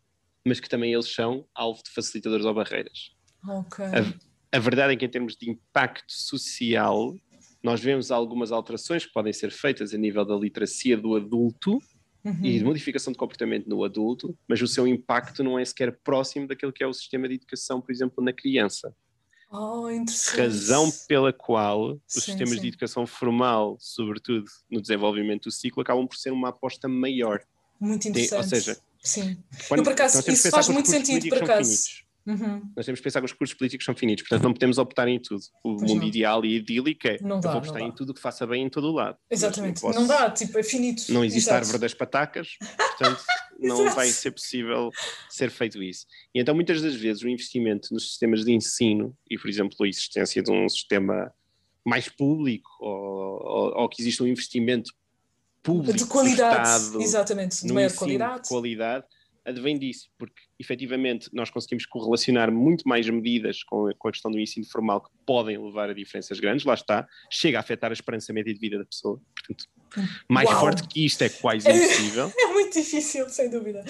mas que também eles são alvo de facilitadores ou barreiras. Okay. A, a verdade é que, em termos de impacto social, nós vemos algumas alterações que podem ser feitas a nível da literacia do adulto uhum. e de modificação de comportamento no adulto, mas o seu impacto não é sequer próximo daquilo que é o sistema de educação, por exemplo, na criança. Oh, Razão pela qual os sim, sistemas sim. de educação formal, sobretudo no desenvolvimento do ciclo, acabam por ser uma aposta maior. Muito interessante. ou seja, sim. Quando, eu, por acaso, isso faz muito sentido, por acaso. Uhum. Nós temos que pensar que os recursos políticos são finitos, portanto não podemos optar em tudo. O pois mundo não. ideal e idílico é não dá, eu vou apostar em tudo que faça bem em todo o lado. Exatamente, não, não, dá, tipo, é finito. Não existe Exato. árvore das patacas, portanto [LAUGHS] não vai ser possível ser feito isso. E então muitas das vezes o investimento nos sistemas de ensino e, por exemplo, a existência de um sistema mais público ou, ou, ou que existe um investimento público de qualidade, exatamente, de maior qualidade. De qualidade advém disso, porque efetivamente nós conseguimos correlacionar muito mais medidas com, com, a questão do ensino formal que podem levar a diferenças grandes, lá está, chega a afetar a esperança média de vida da pessoa. Portanto, mais Uau. forte que isto é quase impossível. É, [LAUGHS] é muito difícil, sem dúvida.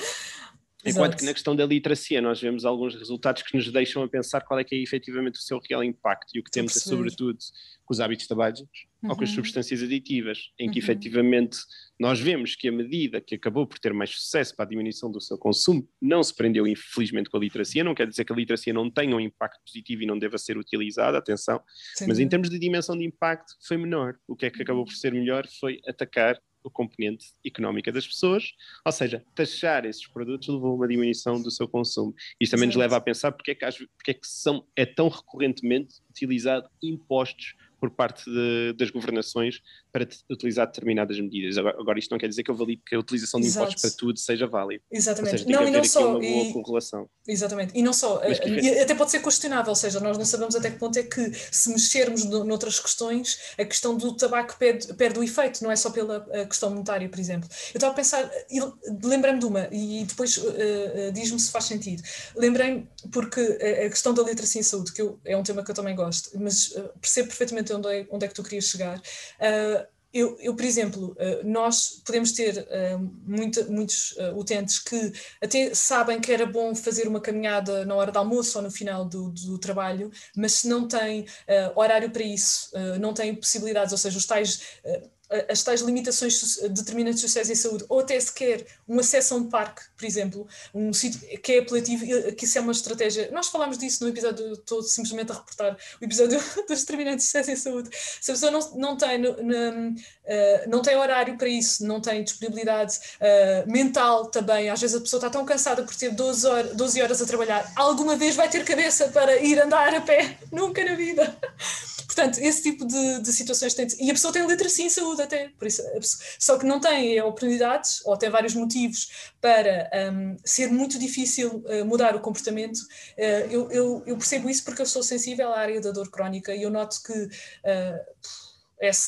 Enquanto Exato. que na questão da literacia nós vemos alguns resultados que nos deixam a pensar qual é que é efetivamente o seu real impacto e o que temos é sobretudo com os hábitos tabágicos. Ou com as uhum. substâncias aditivas, em que uhum. efetivamente nós vemos que a medida que acabou por ter mais sucesso para a diminuição do seu consumo não se prendeu infelizmente com a literacia, não quer dizer que a literacia não tenha um impacto positivo e não deva ser utilizada, atenção, Sim. mas em termos de dimensão de impacto foi menor. O que é que acabou por ser melhor foi atacar o componente económica das pessoas, ou seja, taxar esses produtos levou a uma diminuição do seu consumo. Isto também nos leva a pensar porque é que, porque é, que são, é tão recorrentemente utilizado impostos por parte de, das governações para utilizar determinadas medidas. Agora, agora, isto não quer dizer que eu valide que a utilização de impostos para tudo seja válida. Exatamente. Seja, não, e não só. E, correlação. Exatamente. E não só. Mas, e até pode ser questionável, ou seja, nós não sabemos até que ponto é que, se mexermos no, noutras questões, a questão do tabaco perde, perde o efeito, não é só pela questão monetária, por exemplo. Eu estava a pensar, lembrei-me de uma, e depois uh, uh, diz-me se faz sentido. Lembrei-me, porque a questão da literacia em saúde, que eu, é um tema que eu também gosto, mas uh, percebo perfeitamente onde é, onde é que tu querias chegar. Uh, eu, eu, por exemplo, uh, nós podemos ter muita, muitos utentes que até sabem que era bom fazer uma caminhada na hora do almoço ou no final do, do trabalho, mas se não têm horário para isso, não têm possibilidades, ou seja, os tais as tais limitações determinantes sociais em saúde, ou até sequer um acesso a um parque, por exemplo, um sítio que é apelativo, que isso é uma estratégia. Nós falámos disso no episódio, estou simplesmente a reportar o episódio [LAUGHS] dos determinantes sociais em saúde. Se a pessoa não, não, tem, não, uh, não tem horário para isso, não tem disponibilidade uh, mental também, às vezes a pessoa está tão cansada por ter 12 horas, 12 horas a trabalhar, alguma vez vai ter cabeça para ir andar a pé? Nunca na vida. [LAUGHS] Portanto, esse tipo de, de situações tem. E a pessoa tem literacia em saúde até, por isso, pessoa, só que não tem oportunidades, ou tem vários motivos para um, ser muito difícil uh, mudar o comportamento. Uh, eu, eu, eu, percebo isso porque eu sou sensível à área da dor crónica e eu noto que. Uh,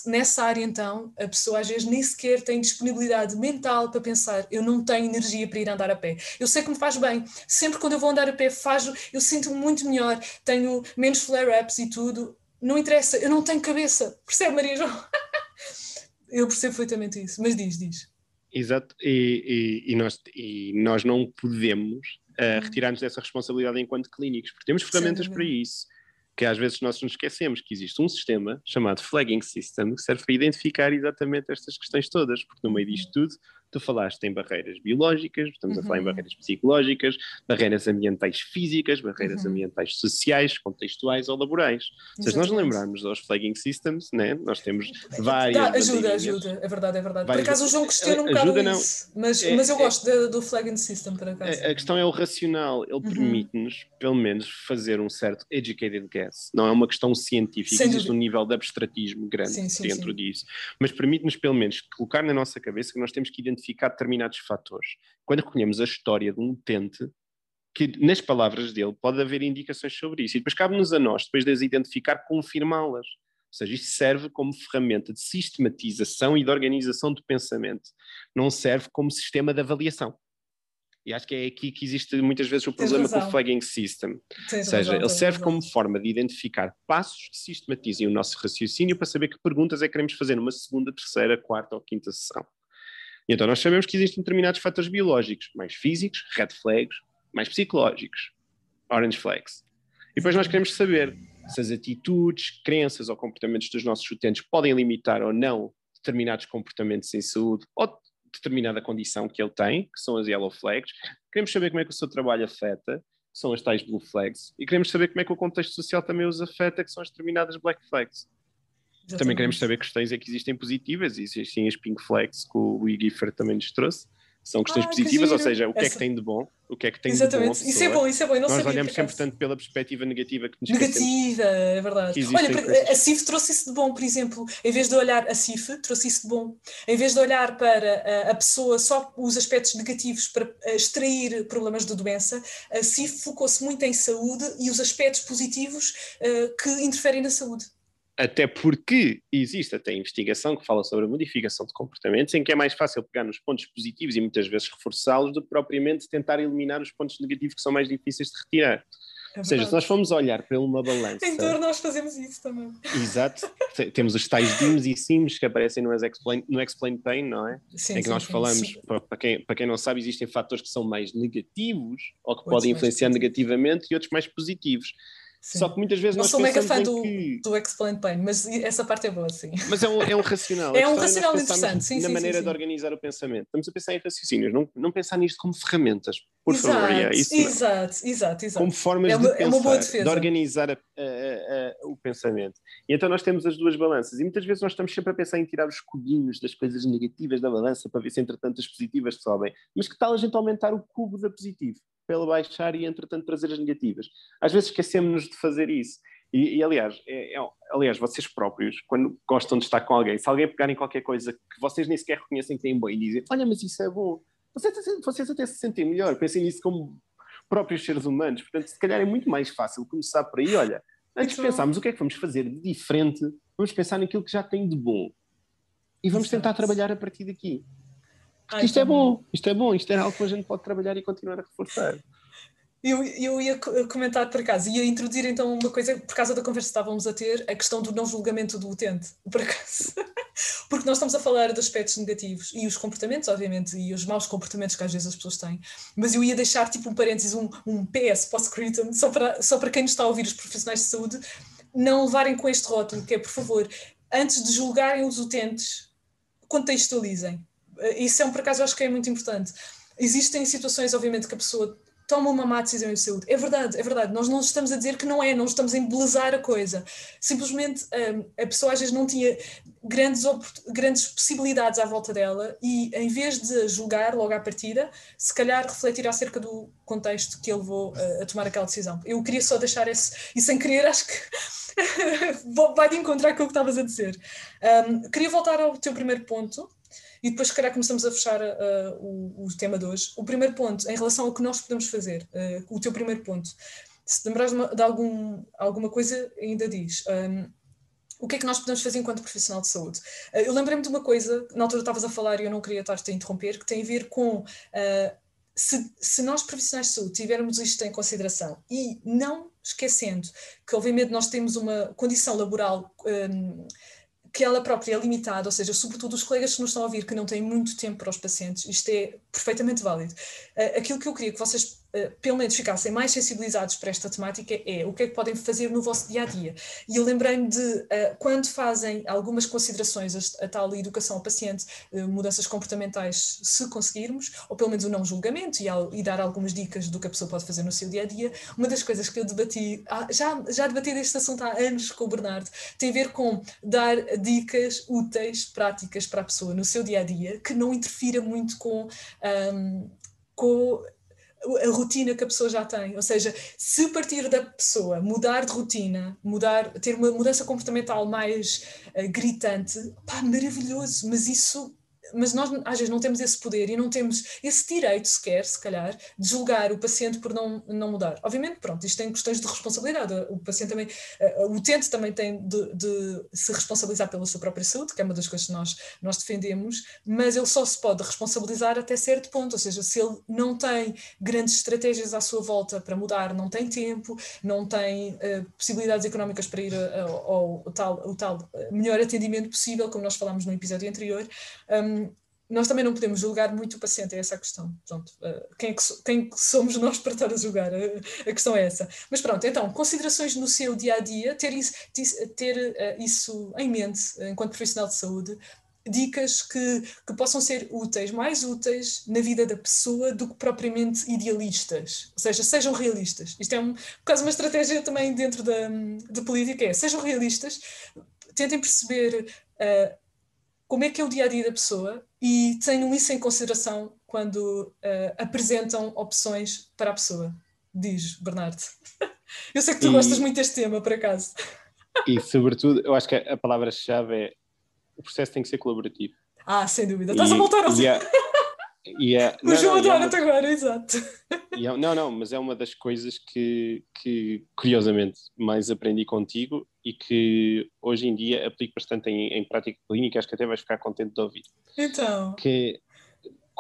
nessa área, então, a pessoa às vezes nem sequer tem disponibilidade mental para pensar: eu não tenho energia para ir andar a pé. Eu sei que me faz bem. Sempre quando eu vou andar a pé, faz, eu sinto-me muito melhor, tenho menos flare-ups e tudo não interessa, eu não tenho cabeça. Percebe, Maria João? [LAUGHS] eu percebo perfeitamente isso, mas diz, diz. Exato, e, e, e nós, e nós não podemos uh, retirar-nos dessa responsabilidade enquanto clínicos, porque temos ferramentas para isso, que às vezes nós nos esquecemos que existe um sistema chamado Flagging System que serve para identificar exatamente estas questões todas, porque no meio disto tudo Tu falaste em barreiras biológicas, estamos uhum. a falar em barreiras psicológicas, barreiras ambientais físicas, barreiras uhum. ambientais sociais, contextuais ou laborais. Exatamente. Se nós lembrarmos dos flagging systems, né? nós temos várias. Dá, ajuda, ajuda, é verdade, é verdade. Várias... Por acaso o João questiona um bocado ajuda, isso, mas, é, mas eu é, gosto de, do flagging system, por acaso. A, a questão é o racional, ele uhum. permite-nos, pelo menos, fazer um certo educated guess. Não é uma questão científica, Sem existe dúvida. um nível de abstratismo grande sim, sim, dentro sim. disso, mas permite-nos, pelo menos, colocar na nossa cabeça que nós temos que identificar determinados fatores. Quando recolhemos a história de um utente, que nas palavras dele pode haver indicações sobre isso, e depois cabe-nos a nós, depois de as identificar, confirmá-las. Ou seja, isto serve como ferramenta de sistematização e de organização do pensamento, não serve como sistema de avaliação. E acho que é aqui que existe muitas vezes o problema com o flagging system. Tens Ou seja, razão, ele serve razão. como forma de identificar passos que sistematizem o nosso raciocínio para saber que perguntas é que queremos fazer numa segunda, terceira, quarta ou quinta sessão. E então nós sabemos que existem determinados fatores biológicos, mais físicos, red flags, mais psicológicos, orange flags. E depois nós queremos saber se as atitudes, crenças ou comportamentos dos nossos utentes podem limitar ou não determinados comportamentos em saúde ou determinada condição que ele tem, que são as yellow flags. Queremos saber como é que o seu trabalho afeta, que são as tais blue flags. E queremos saber como é que o contexto social também os afeta, que são as determinadas black flags. Exatamente. Também queremos saber que questões é que existem positivas, e existem as pink flags que o Gifford também nos trouxe são questões ah, positivas, ou seja, o que Essa... é que tem de bom, o que é que tem Exatamente. de bom. Isso é bom, isso é bom. Nós olhamos sempre tanto pela perspectiva negativa que nos Negativa, é verdade. Olha, a CIF trouxe isso de bom, por exemplo, em vez de olhar a CIF, trouxe isso de bom. Em vez de olhar para a, pessoa só os aspectos negativos para extrair problemas de doença, a CIF focou-se muito em saúde e os aspectos positivos que interferem na saúde até porque existe até investigação que fala sobre a modificação de comportamentos, em que é mais fácil pegar nos pontos positivos e muitas vezes reforçá-los do que propriamente tentar eliminar os pontos negativos que são mais difíceis de retirar. É Ou seja, se nós formos olhar para uma balança. Em torno nós fazemos isso também. Exato. Temos os tais DIMs e SIMs que aparecem no Explain, no Explain Pain, não é? Sim, em que sim, nós sim, falamos, para, quem, para quem não sabe, existem fatores que são mais negativos ou que podem influenciar negativamente e outros mais positivos. Sim. Só que muitas vezes não nós sou mega fã do, que... do Explain Pain, mas essa parte é boa, sim. Mas é um, é um racional. [LAUGHS] é um racional interessante, sim, Na sim, maneira sim, de organizar o pensamento. Estamos a pensar em raciocínios, não, não pensar nisto como ferramentas, por exato, favor. É isso exato, exato, exato. Como formas é uma, de pensar, é uma boa defesa. de organizar a, a, o pensamento. E então nós temos as duas balanças. E muitas vezes nós estamos sempre a pensar em tirar os cubinhos das coisas negativas da balança para ver se entretanto as positivas sobem. Mas que tal a gente aumentar o cubo da positiva? ele baixar e, entretanto, trazer as negativas. Às vezes esquecemos-nos de fazer isso. E, e aliás, é, é, aliás, vocês próprios, quando gostam de estar com alguém, se alguém pegar em qualquer coisa que vocês nem sequer reconhecem que têm bom e dizem, olha, mas isso é bom, vocês, vocês até se sentem melhor, pensem nisso como próprios seres humanos. Portanto, se calhar é muito mais fácil começar por aí, olha, antes de pensarmos o que é que vamos fazer de diferente, vamos pensar naquilo que já tem de bom. E vamos tentar trabalhar a partir daqui. Ai, isto é bom, isto é bom, isto é algo que a gente pode trabalhar e continuar a reforçar. Eu, eu ia comentar por acaso, ia introduzir então uma coisa, por causa da conversa que estávamos a ter, a questão do não julgamento do utente, [LAUGHS] por acaso. Porque nós estamos a falar de aspectos negativos e os comportamentos, obviamente, e os maus comportamentos que às vezes as pessoas têm, mas eu ia deixar tipo um parênteses, um, um PS post-scriptum, só para, só para quem nos está a ouvir, os profissionais de saúde, não levarem com este rótulo, que é, por favor, antes de julgarem os utentes, contextualizem. Isso é um, por acaso, eu acho que é muito importante. Existem situações, obviamente, que a pessoa toma uma má decisão de saúde. É verdade, é verdade. Nós não estamos a dizer que não é, não estamos a embelezar a coisa. Simplesmente um, a pessoa às vezes não tinha grandes, grandes possibilidades à volta dela e em vez de julgar logo à partida, se calhar refletir acerca do contexto que ele levou a, a tomar aquela decisão. Eu queria só deixar esse, e sem querer, acho que [LAUGHS] vai de encontrar com o que estavas a dizer. Um, queria voltar ao teu primeiro ponto, e depois, se calhar, começamos a fechar uh, o, o, tema de hoje. O primeiro ponto, em relação ao que nós podemos fazer, uh, o teu primeiro ponto. Se lembrares de, de algum, alguma coisa, ainda diz. Um, o que é que nós podemos fazer enquanto profissional de saúde? Uh, eu lembrei-me de uma coisa, na altura estavas a falar e eu não queria estar-te a interromper, que tem a ver com se, se, nós profissionais de saúde tivermos isto em consideração e não esquecendo que obviamente nós temos uma condição laboral um, que ela própria é limitada, ou seja, sobretudo os colegas que nos estão a ouvir que não têm muito tempo para os pacientes, isto é perfeitamente válido. Uh, aquilo que eu queria que vocês uh, pelo menos ficassem mais sensibilizados para esta temática é o que é que podem fazer no vosso dia a dia. E eu lembrei-me de uh, quando fazem algumas considerações, a, a tal educação ao paciente, uh, mudanças comportamentais, se conseguirmos, ou pelo menos o não julgamento e, ao, e, dar algumas dicas do que a pessoa pode fazer no seu dia a dia. Uma das coisas que eu debati, já, já debati deste assunto há anos com o Bernardo, tem a ver com dar dicas úteis, práticas para a pessoa no seu dia a dia, que não interfira muito com. Um, com a rotina que a pessoa já tem. Ou seja, se partir da pessoa mudar de rotina, mudar, ter uma mudança comportamental mais uh, gritante, pá, maravilhoso, mas isso mas nós às vezes não temos esse poder e não temos esse direito sequer, se calhar, de julgar o paciente por não, não mudar. Obviamente, pronto, isto tem questões de responsabilidade. O paciente também, uh, o utente também tem de, de, se responsabilizar pela sua própria saúde, que é uma das coisas que nós, nós defendemos, mas ele só se pode responsabilizar até certo ponto, ou seja, se ele não tem grandes estratégias à sua volta para mudar, não tem tempo, não tem uh, possibilidades económicas para ir ao, ao, tal, ao tal melhor atendimento possível, como nós falámos no episódio anterior, um, nós também não podemos julgar muito o paciente, é essa a questão. Pronto, uh, quem, é que so, quem somos nós para estar a julgar? A, a, questão é essa. Mas pronto, então, considerações no seu dia a dia, ter isso, ter, uh, isso em mente uh, enquanto profissional de saúde, dicas que, que possam ser úteis, mais úteis na vida da pessoa do que propriamente idealistas. Ou seja, sejam realistas. Isto é um, quase uma estratégia também dentro da, política, é sejam realistas, tentem perceber como é que é o dia a dia da pessoa e tenham isso em consideração quando uh, apresentam opções para a pessoa. Diz, Bernardo. [LAUGHS] Eu sei que tu e, gostas muito deste tema, por acaso. E, sobretudo, eu acho que a palavra-chave é o processo tem que ser colaborativo. Ah, sem dúvida. Estás a voltar ao e é, [LAUGHS] o João adora-te é agora, exato. É, não, não, mas é uma das coisas que, que, curiosamente, mais aprendi contigo e que hoje em dia aplico bastante em, em prática clínica, acho que até vais ficar contente de ouvir. Então. Que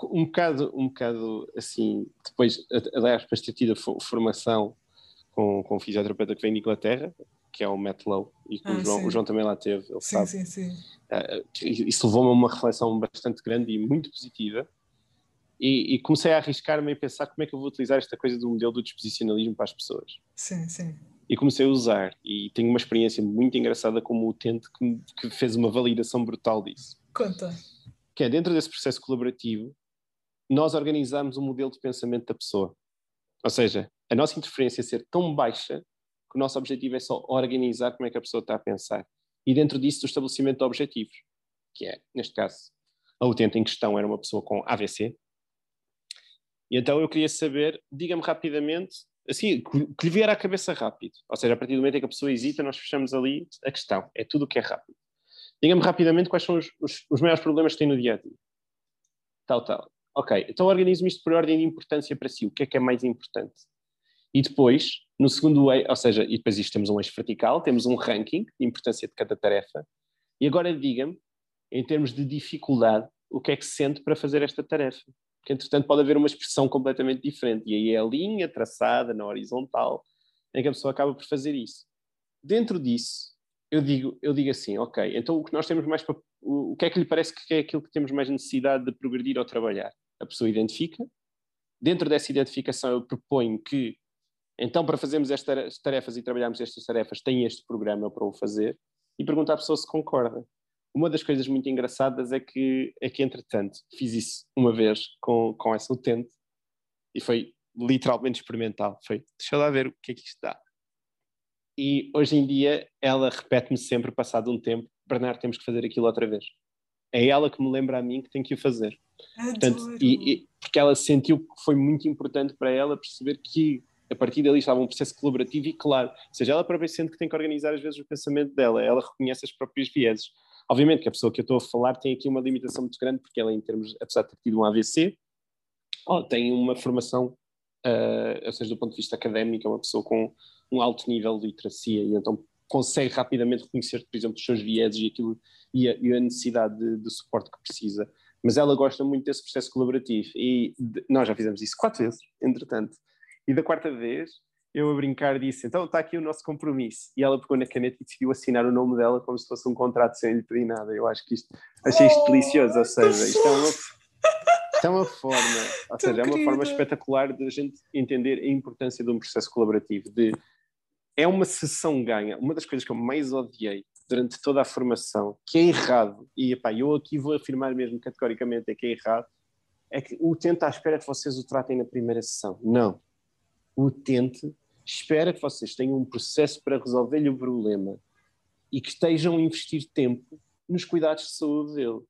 um bocado, um bocado assim, depois, aliás, para ter tido a formação com, com um fisioterapeuta que vem de Inglaterra, que é o Matt Lowe, e que ah, o, João, o, João, também lá teve, ele sim, sabe. Sim, sim. Uh, isso levou-me a uma reflexão bastante grande e muito positiva, e, e, comecei a arriscar-me a pensar como é que eu vou utilizar esta coisa do modelo do disposicionalismo para as pessoas. Sim, sim. E comecei a usar, e tenho uma experiência muito engraçada como utente que, que fez uma validação brutal disso. Conta. Que é, dentro desse processo colaborativo, nós organizamos um modelo de pensamento da pessoa. Ou seja, a nossa interferência ser tão baixa que o nosso objetivo é só organizar como é que a pessoa está a pensar. E dentro disso, o estabelecimento de objetivos, que é, neste caso, a utente em questão era uma pessoa com AVC, e então eu queria saber, diga-me rapidamente, assim, que lhe vier à cabeça rápido. Ou seja, a partir do momento em que a pessoa hesita, nós fechamos ali a questão. É tudo o que é rápido. Diga-me rapidamente quais são os, os, os, maiores problemas que tem no dia a dia. Tal, tal. Ok, então organizo-me isto por ordem de importância para si. O que é que é mais importante? E depois, no segundo eixo, ou seja, e depois isto temos um eixo vertical, temos um ranking de importância de cada tarefa. E agora diga-me, em termos de dificuldade, o que é que se sente para fazer esta tarefa que entretanto pode haver uma expressão completamente diferente. E aí é a linha traçada na horizontal em que a pessoa acaba por fazer isso. Dentro disso, eu digo, eu digo assim, ok, então o que nós temos mais para, o, que é que lhe parece que é aquilo que temos mais necessidade de progredir ou trabalhar? A pessoa identifica. Dentro dessa identificação, eu proponho que, então, para fazermos estas tarefas e trabalharmos estas tarefas, tem este programa para o fazer e perguntar à pessoa se concorda. Uma das coisas muito engraçadas é que, é que entretanto, fiz isso uma vez com, com essa utente e foi literalmente experimental. Foi, deixa lá ver o que é que isto dá. E hoje em dia ela repete-me sempre, passado um tempo, Bernardo, temos que fazer aquilo outra vez. É ela que me lembra a mim que tem que o fazer. Portanto, e, e, porque ela sentiu que foi muito importante para ela perceber que a partir dali estava um processo colaborativo e claro, ou seja, ela própria sente que tem que organizar às vezes o pensamento dela, ela reconhece as próprias vieses. Obviamente que a pessoa que eu estou a falar tem aqui uma limitação muito grande, porque ela, em termos, apesar de ter tido um AVC, oh, tem uma formação, uh, ou seja, do ponto de vista académico, é uma pessoa com um alto nível de literacia e então consegue rapidamente reconhecer, por exemplo, os seus vieses e, aquilo, e, a, e a necessidade de, de, suporte que precisa. Mas ela gosta muito desse processo colaborativo e de, nós já fizemos isso quatro vezes, entretanto. E da quarta vez eu a brincar disse, então está aqui o nosso compromisso. E ela pegou na caneta e decidiu assinar o nome dela como se fosse um contrato sem lhe pedir nada. Eu acho que isto, achei isto oh, delicioso, ou seja, isto é uma... Isto é uma forma, ou seja, é uma forma espetacular de a gente entender a importância de um processo colaborativo, de é uma sessão ganha. Uma das coisas que eu mais odiei durante toda a formação, que é errado, e epá, eu aqui vou afirmar mesmo categoricamente é que é errado, é que o utente à espera que vocês o tratem na primeira sessão. Não. O utente espera que vocês tenham um processo para resolver-lhe o problema e que estejam a investir tempo nos cuidados de saúde dele.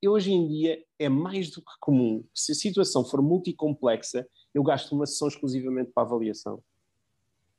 E hoje em dia é mais do que comum. Se a situação for multicomplexa, eu gasto uma sessão exclusivamente para avaliação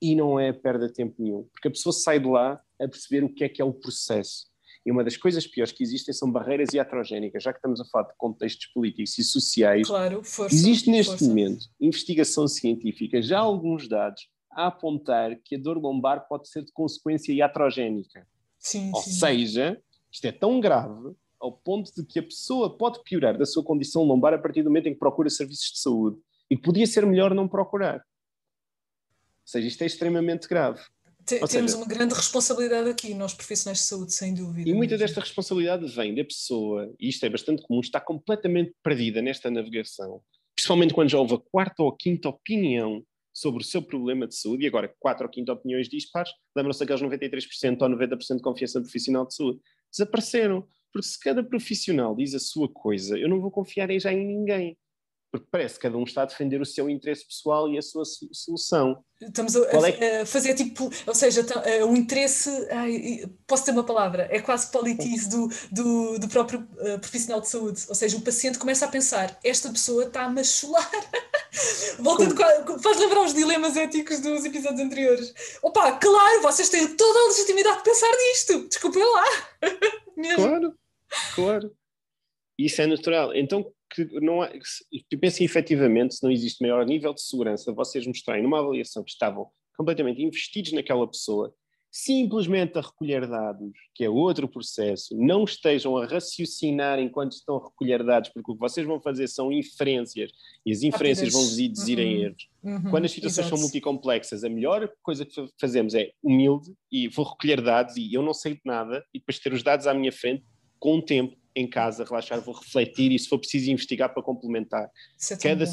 e não é perda de tempo nenhum, porque a pessoa sai de lá a perceber o que é que é o processo. E uma das coisas piores que existem são barreiras iatrogénicas, já que estamos a falar de contextos políticos e sociais. Claro, força, existe neste força. momento investigação científica, já alguns dados a apontar que a dor lombar pode ser de consequência iatrogénica. Sim, Ou sim. seja, isto é tão grave ao ponto de que a pessoa pode piorar da sua condição lombar a partir do momento em que procura serviços de saúde e que podia ser melhor não procurar. Ou seja, isto é extremamente grave. Te- Temos seja- uma grande responsabilidade aqui, nós profissionais de saúde, sem dúvida. E muita desta responsabilidade vem da pessoa, e isto é bastante comum, está completamente perdida nesta navegação, principalmente quando já houve a quarta ou a quinta opinião sobre o seu problema de saúde, e agora quatro ou quinta opiniões dispares, lembram-se daqueles 93% ou 90% de confiança no profissional de saúde. Desapareceram. Porque se cada profissional diz a sua coisa, eu não vou confiar já em ninguém. Porque parece que cada um está a defender o seu interesse pessoal e a sua so- solução. Estamos a, é a fazer tipo, ou seja, um interesse, ai, posso ter uma palavra, é quase politize do, do, do próprio eh, profissional de saúde. Ou seja, o paciente começa a pensar, esta pessoa está a machular. [LAUGHS] Voltando, faz lembrar os dilemas éticos dos episódios anteriores. Opa, claro, vocês têm toda a legitimidade de pensar nisto. Desculpem lá. [LAUGHS] Mesmo. Claro, claro. Isso é natural. Então, que não há, que se- eu penso efetivamente, se não existe maior nível de segurança, vocês mostrarem numa avaliação que estavam completamente investidos naquela pessoa, simplesmente a recolher dados, que é outro processo, não estejam a raciocinar enquanto estão a recolher dados, porque o que vocês vão fazer são inferências, e as inferências vão vos induzir em Uhum. erros. Uhum, Quando as situações são exato. multicomplexas, a melhor coisa que fa- fazemos é humilde e vou recolher dados e eu não sei de nada e depois ter os dados à minha frente com o tempo em casa, relaxar, vou refletir e se for preciso investigar para complementar. Isso é Cada,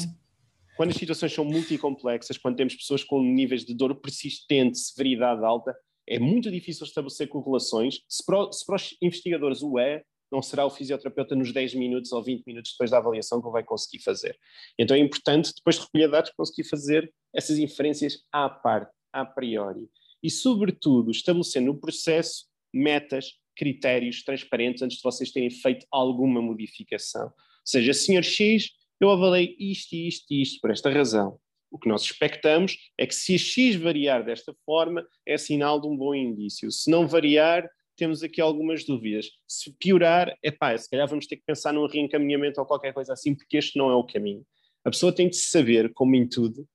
quando as situações são multicomplexas, quando temos pessoas com níveis de dor persistente, severidade alta, é muito difícil estabelecer correlações. Se para, se para os investigadores o é, não será o fisioterapeuta nos 10 minutos ou 20 minutos depois da avaliação que vai conseguir fazer. Então é importante, depois de recolher dados, conseguir fazer essas inferências à parte, a priori. E, sobretudo, estabelecer no processo metas, critérios transparentes antes de vocês terem feito alguma modificação. Ou seja, senhor X, eu avalei isto, isto e isto por esta razão. O que nós expectamos é que se a X variar desta forma, é sinal de um bom indício. Se não variar, temos aqui algumas dúvidas. Se piorar, é pá, se calhar vamos ter que pensar num reencaminhamento ou qualquer coisa assim, porque este não é o caminho. A pessoa tem de saber, como em tudo,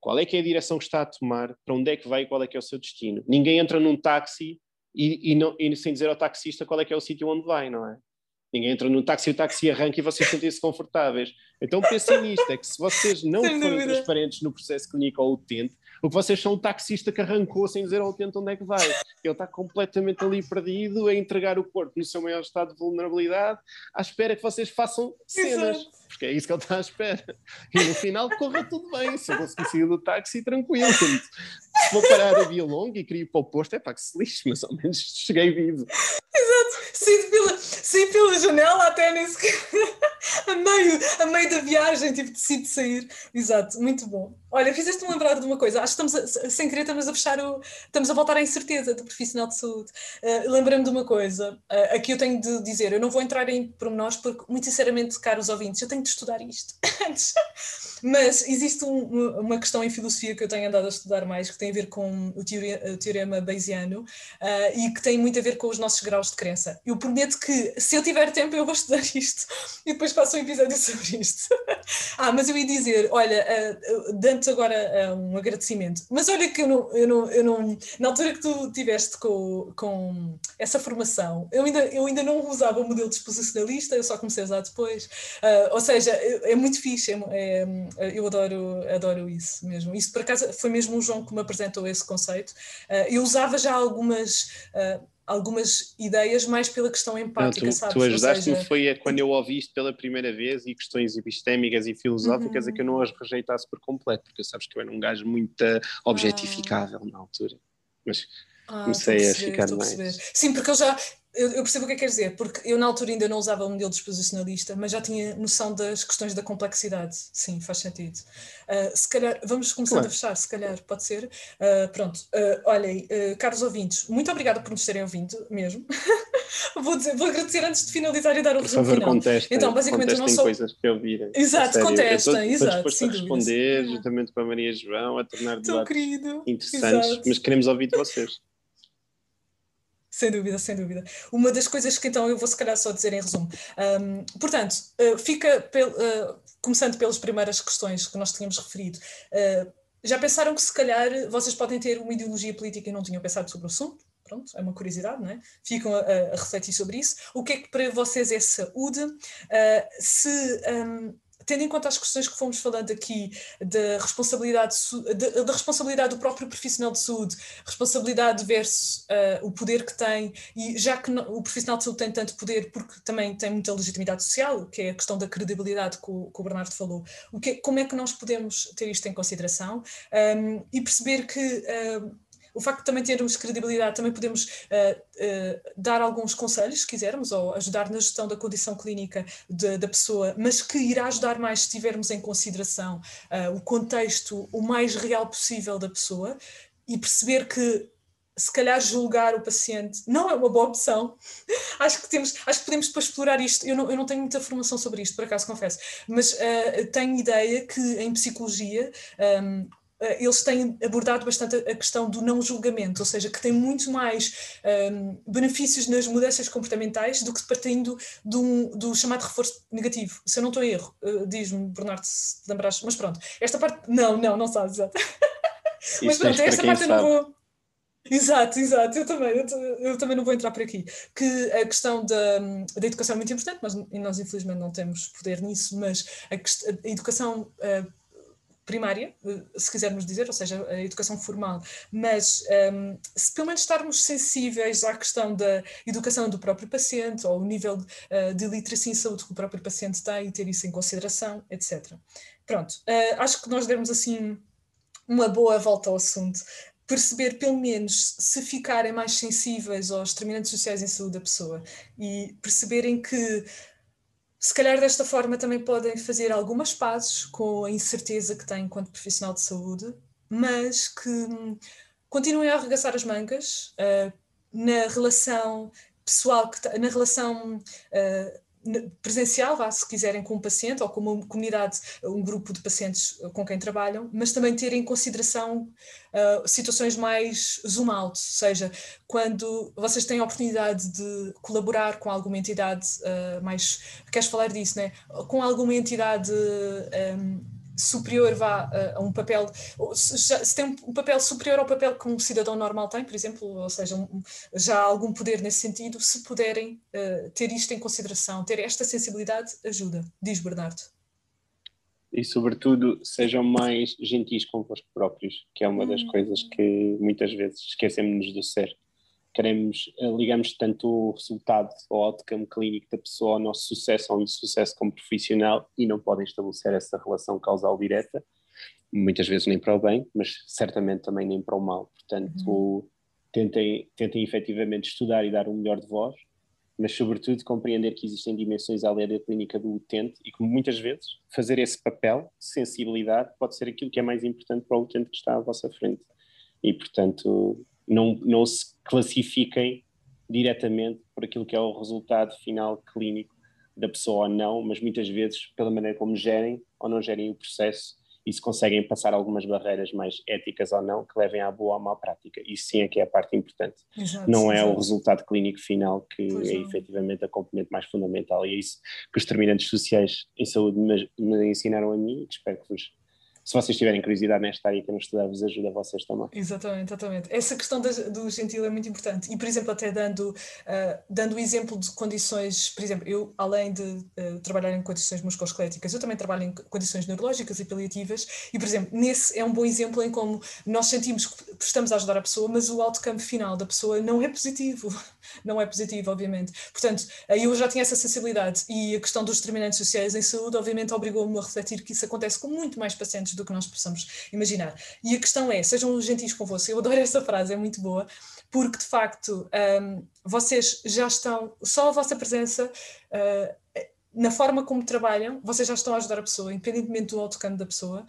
qual é que é a direção que está a tomar, para onde é que vai e qual é que é o seu destino. Ninguém entra num táxi e, e, não, e sem dizer ao taxista qual é que é o sítio onde vai, não é? Ninguém entra num táxi o táxi arranca e vocês sentem-se confortáveis. Então pensem nisto, é que se vocês não Sem forem dúvida. transparentes no processo clínico ao utente, o que vocês são o taxista que arrancou sem dizer ao utente onde é que vai. Ele está completamente ali perdido, a entregar o corpo no seu maior estado de vulnerabilidade, à espera que vocês façam cenas. Exato. Porque é isso que ele está à espera. E no final corra tudo bem, se eu conseguir sair do táxi tranquilo. Se vou parar a via longa e queria ir para o posto, é pá, que se lixe, mas ao menos cheguei vivo. Saí pela, pela janela até sequer. [LAUGHS] a, meio, a meio da viagem, tipo, decido sair. Exato, muito bom. Olha, fizeste-me lembrar de uma coisa. Acho que estamos a, sem querer, estamos a fechar o. Estamos a voltar à incerteza do profissional de saúde. Uh, Lembrei-me de uma coisa. Uh, aqui eu tenho de dizer, eu não vou entrar em pormenores, porque, muito sinceramente, caros ouvintes, eu tenho de estudar isto [LAUGHS] antes. Mas existe um, uma questão em filosofia que eu tenho andado a estudar mais, que tem a ver com o, teore, o teorema bayesiano uh, e que tem muito a ver com os nossos graus de crença. Eu prometo que, se eu tiver tempo, eu vou estudar [LAUGHS] isto e depois faço um episódio [LAUGHS] sobre isto. ah, mas eu ia dizer, olha, uh, dando-te agora uh, um agradecimento, mas olha que eu não, eu não, eu não na altura que tu tiveste com, com essa formação, eu ainda, eu ainda não usava o modelo disposicionalista, eu só comecei a usar depois. Ou seja, é, é muito fixe, é, é, eu adoro, adoro isso mesmo. Isso, por acaso, foi mesmo o João que me apresentou esse conceito. Uh, eu usava já algumas. Uh, algumas ideias mais pela questão empática, não, tu, sabes? Tu ajudaste-me seja... foi quando eu ouvi isto pela primeira vez e questões epistémicas e filosóficas uhum. é que eu não as rejeitasse por completo, porque sabes que eu era um gajo muito objetificável ah. na altura. Mas ah, comecei a, perceber, a ficar mais. Sim, porque eu já eu, eu, percebo o que é que quer dizer, porque eu na altura ainda não usava o modelo disposicionalista, mas já tinha noção das questões da complexidade. Sim, faz sentido. Uh, se calhar, vamos começar claro. a fechar, se calhar, pode ser. Uh, pronto, uh, olhem, caros ouvintes, muito obrigada por nos terem ouvido mesmo. [LAUGHS] vou, dizer, vou agradecer antes de finalizar e dar o resumo favor, final. Contestem, então, basicamente, não sou... coisas que ouvirem. Exato, contestem, exato. Estou a responder, juntamente com a Maria João, a tornar debates interessantes, exato. mas queremos ouvir de vocês. Sem dúvida, sem dúvida. Uma das coisas que então eu vou se calhar só dizer em resumo. Um, portanto, uh, fica, pel, uh, começando pelas primeiras questões que nós tínhamos referido, uh, já pensaram que se calhar vocês podem ter uma ideologia política e não tinham pensado sobre o assunto? Pronto, é uma curiosidade, não é? Ficam a, a refletir sobre isso. O que é que para vocês é saúde? se um, tendo em conta as questões que fomos falando aqui da responsabilidade, da, responsabilidade do próprio profissional de saúde, responsabilidade versus uh, o poder que tem, e já que não, o profissional de saúde tem tanto poder porque também tem muita legitimidade social, que é a questão da credibilidade que o, que o Bernardo falou, o que, como é que nós podemos ter isto em consideração? Um, e perceber que o facto de também termos credibilidade, também podemos uh, uh, dar alguns conselhos, se quisermos, ou ajudar na gestão da condição clínica de, da pessoa, mas que irá ajudar mais se tivermos em consideração uh, o contexto o mais real possível da pessoa e perceber que se calhar julgar o paciente não é uma boa opção. [LAUGHS] acho que temos, acho que podemos depois explorar isto. Eu não, eu não tenho muita formação sobre isto, por acaso confesso, mas uh, tenho ideia que em psicologia um, eh, eles têm abordado bastante a questão do não julgamento, ou seja, que tem muito mais um, ehm, benefícios nas mudanças comportamentais do que partindo do, do chamado reforço negativo. Se eu não estou em erro, uh, diz-me, Bernardo, se te lembrares, mas pronto, esta parte, não, não, não sabes, exato. mas pronto, esta parte eu não vou. Exato, exato, eu também, eu, eu, também não vou entrar por aqui. Que a questão da, da educação é muito importante, mas nós infelizmente não temos poder nisso, mas a, a educação. Uh, primária, eh, se quisermos dizer, ou seja, a educação formal, mas um, ehm, se pelo menos estarmos sensíveis à questão da educação do próprio paciente, ou o nível uh, de literacia em saúde que o próprio paciente tem, e ter isso em consideração, etc. Pronto, uh, acho que nós demos assim uma boa volta ao assunto. Perceber, pelo menos, se ficarem mais sensíveis aos determinantes sociais em saúde da pessoa e perceberem que se calhar desta forma também podem fazer algumas pazes com a incerteza que têm enquanto profissional de saúde, mas que hum, continuem a arregaçar as mangas uh, na relação pessoal, que, na relação uh, presencial, vá, se quiserem, com um paciente ou com uma comunidade, um grupo de pacientes com quem trabalham, mas também ter em consideração uh, situações mais zoom out, ou seja, quando vocês têm a oportunidade de colaborar com alguma entidade uh, mais. Queres falar disso, né? Com alguma entidade. Um, superior vá a, a um papel, se, se, tem um papel superior ao papel que um cidadão normal tem, por exemplo, ou seja, um, já há algum poder nesse sentido, se puderem uh, ter isto em consideração, ter esta sensibilidade, ajuda, diz Bernardo. E, sobretudo, sejam mais gentis convosco próprios, que é uma das hum. coisas que muitas vezes esquecemos do ser queremos, eh, ligamos tanto o resultado ou outcome clínico da pessoa ao nosso sucesso ou ao sucesso como profissional e não podem estabelecer essa relação causal direta, muitas vezes nem para o bem, mas certamente também nem para o mal. Portanto, uhum. tentem, tentem efetivamente estudar e dar o melhor de vós, mas sobretudo compreender que existem dimensões além da clínica do utente e que muitas vezes fazer esse papel de sensibilidade pode ser aquilo que é mais importante para o utente que está à vossa frente. E, portanto, não, não se classifiquem diretamente por aquilo que é o resultado final clínico da pessoa ou não, mas muitas vezes pela maneira como gerem ou não gerem o processo e se conseguem passar algumas barreiras mais éticas ou não que levem à boa ou à má prática. Isso sim é que é a parte importante. Exato, não é exato. o resultado clínico final que pois é não. efetivamente a componente mais fundamental e é isso que os determinantes sociais em saúde me, me ensinaram a mim e espero que vos se vocês tiverem curiosidade nesta área, querem estudar, vos ajuda a vocês também. Exatamente, exatamente. Essa questão do gentil é muito importante. E, por exemplo, até dando, uh, dando o exemplo de condições, por exemplo, eu, além de uh, trabalhar em condições musculoesqueléticas, eu também trabalho em condições neurológicas e paliativas, e, por exemplo, nesse é um bom exemplo em como nós sentimos que estamos a ajudar a pessoa, mas o outcome final da pessoa não é positivo. Não é positivo, obviamente. Portanto, eu já tinha essa sensibilidade e a questão dos determinantes sociais em saúde, obviamente, obrigou-me a refletir que isso acontece com muito mais pacientes do que nós possamos imaginar. E a questão é, sejam gentis convosco, eu [LAUGHS] adoro essa frase, é muito boa, porque de facto um, vocês já estão, só a vossa presença uh, na forma como trabalham, vocês já estão a ajudar a pessoa, independentemente do outcome da pessoa.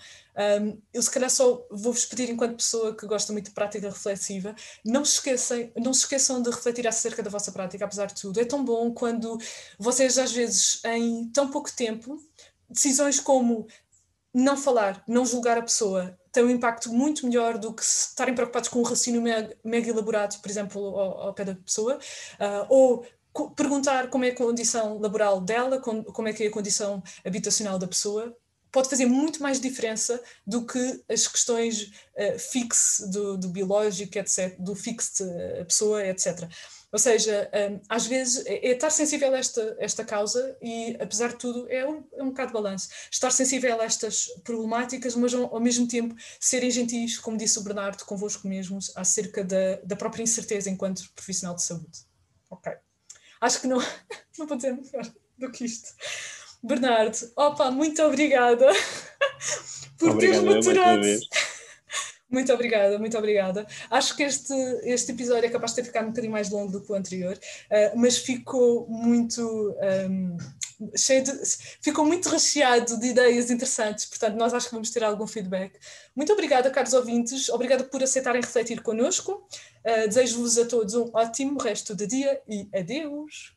Um, eu se calhar só vou-vos pedir, enquanto pessoa que gosta muito de prática reflexiva, não se, esqueçam, não se esqueçam de refletir acerca da vossa prática, apesar de tudo. É tão bom quando vocês, às vezes, em tão pouco tempo, decisões como não falar, não julgar a pessoa, tem um impacto muito melhor do que estarem preocupados com um raciocínio mega, mega elaborado, por exemplo, ao, ao pé da pessoa, uh, ou perguntar como é a condição laboral dela, como é que é a condição habitacional da pessoa, pode fazer muito mais diferença do que as questões uh, fixe do, do, biológico, etc., do fixo da pessoa, etc. Ou seja, um, às vezes é, é, estar sensível a esta, esta causa e, apesar de tudo, é um, é um bocado de balanço. Estar sensível a estas problemáticas, mas ao, ao, mesmo tempo serem gentis, como disse o Bernardo, convosco mesmos, acerca da, da própria incerteza enquanto profissional de saúde. Ok. Acho que não, [LAUGHS] não vou dizer melhor do que isto. Bernardo, opa, muito obrigada [LAUGHS] por teres maturado. [LAUGHS] Muito obrigada, muito obrigada. Acho que este, este episódio é capaz de ter ficado um bocadinho mais longo do que o anterior, uh, mas ficou muito um, cheio de, ficou muito recheado de ideias interessantes, portanto, nós acho que vamos ter algum feedback. Muito obrigada, caros ouvintes, obrigada por aceitarem refletir connosco. Uh, Desejo-vos a todos um ótimo resto de dia e adeus!